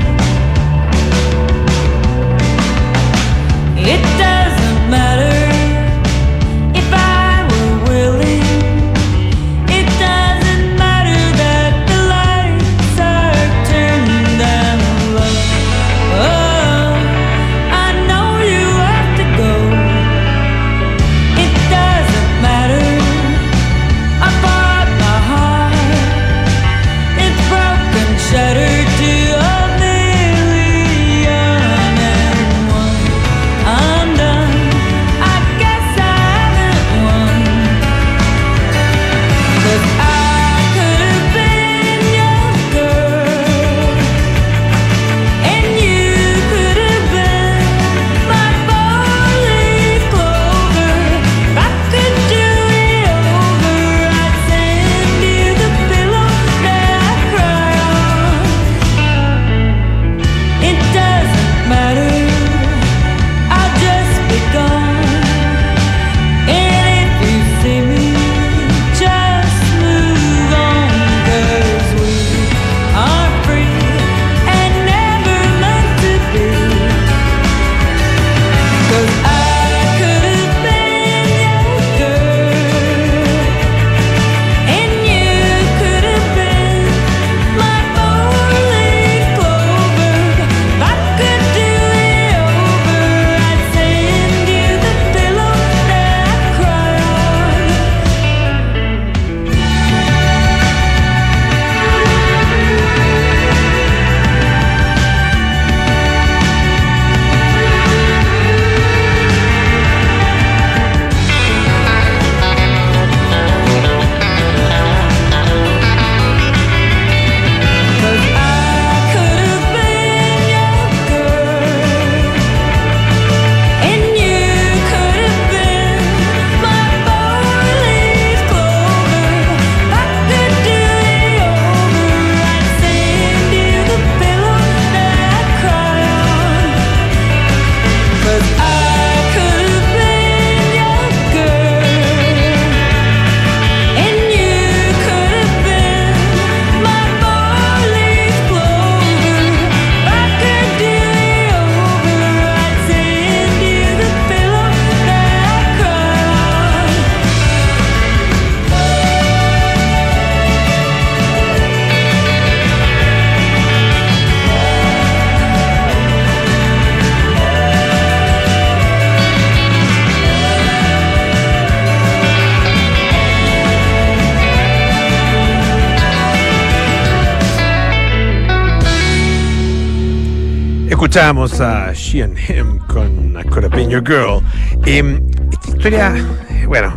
[SPEAKER 2] Escuchamos a She and Him con I Could Have Been Your Girl. Eh, esta historia, eh, bueno,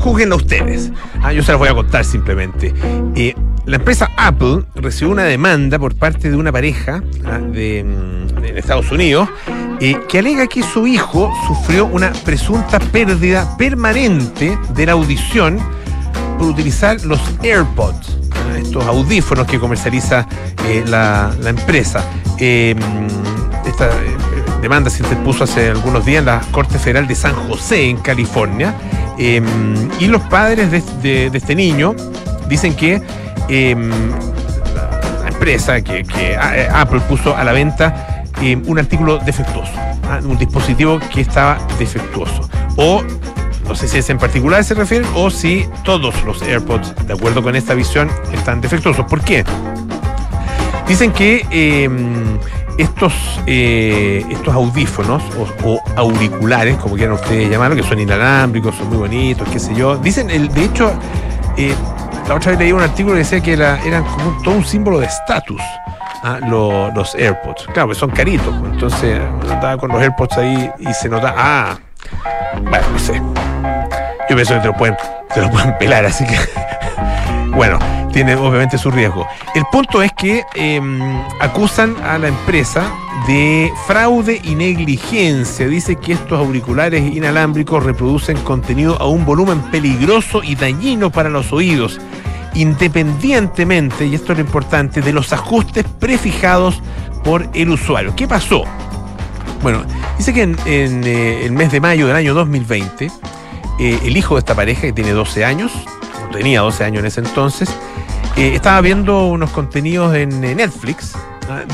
[SPEAKER 2] júguenla ustedes. Ah, yo se las voy a contar simplemente. Eh, la empresa Apple recibió una demanda por parte de una pareja ah, de, mm, Estados Unidos eh, que alega que su hijo sufrió una presunta pérdida permanente de la audición por utilizar los AirPods, ¿no? estos audífonos que comercializa eh, la, empresa. Eh, esta eh, demanda se interpuso hace algunos días en la Corte Federal de San José, en California, Eh, y los padres de, este niño dicen que eh, la, empresa, que, eh, Apple puso a la venta eh, un artículo defectuoso, ¿ah? un dispositivo que estaba defectuoso. O no sé si es en particular se refiere o si todos los AirPods, de acuerdo con esta visión, están defectuosos. ¿Por qué? Dicen que eh, estos, eh, estos audífonos o, auriculares, como quieran ustedes llamarlo, que son inalámbricos, son muy bonitos, qué sé yo. Dicen, el, de hecho, eh, la otra vez leí un artículo que decía que era- eran como todo un símbolo de estatus. ah, lo- los AirPods. Claro, pues son caritos. pues, Entonces andaba con los AirPods ahí y se nota, ah, Bueno, no sé. Yo pienso que te lo pueden, te lo pueden pelar, así que. Tiene obviamente su riesgo. El punto es que eh, acusan a la empresa de fraude y negligencia. Dice que estos auriculares inalámbricos reproducen contenido a un volumen peligroso y dañino para los oídos, independientemente, y esto es lo importante, de los ajustes prefijados por el usuario. ¿Qué pasó? Bueno, dice que en, eh, el mes de mayo del año 2020, eh, el hijo de esta pareja, que tiene 12 años, tenía 12 años en ese entonces, eh, estaba viendo unos contenidos en eh, Netflix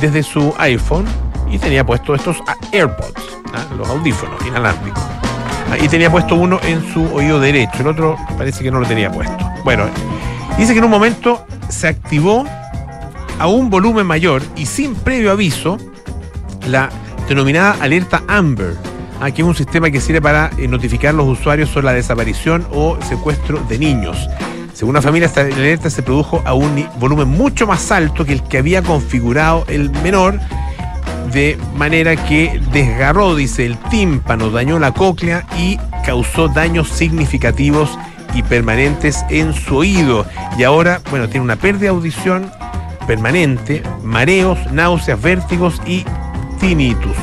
[SPEAKER 2] desde su iPhone y tenía puesto estos ah, AirPods, los audífonos inalámbricos. Ah, Y tenía puesto uno en su oído derecho, el otro parece que no lo tenía puesto. Bueno, dice que en un momento se activó a un volumen mayor y sin previo aviso la denominada alerta Amber, que es un sistema que sirve para eh, notificar a los usuarios sobre la desaparición o secuestro de niños. Según la familia, esta alerta se produjo a un volumen mucho más alto que el que había configurado el menor, de manera que desgarró, dice, el tímpano, dañó la cóclea y causó daños significativos y permanentes en su oído. Y ahora, bueno, tiene una pérdida de audición permanente, mareos, náuseas, vértigos y tinnitus.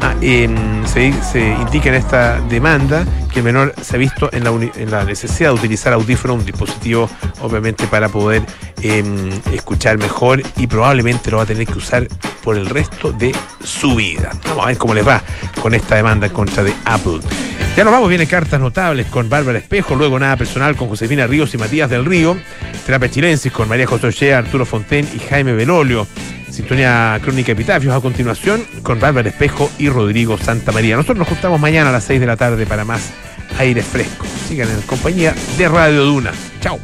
[SPEAKER 2] Ah, em, se, se indica en esta demanda que el menor se ha visto en la, necesidad de utilizar audífono, un dispositivo obviamente para poder em, escuchar mejor y probablemente lo va a tener que usar por el resto de su vida. Vamos a ver cómo les va con esta demanda en contra de Apple. Ya nos vamos, viene cartas notables con Bárbara Espejo, luego nada personal con Josefina Ríos y Matías del Río, Terapia Chilensis con María José Ochea, Arturo Fonten y Jaime Belolio. Sintonía Crónica Epitafios a continuación con Bárbara Espejo y Rodrigo Santa María. Nosotros nos juntamos mañana a las 6 de la tarde para más aire fresco. Sigan en compañía de Radio Duna. Chao.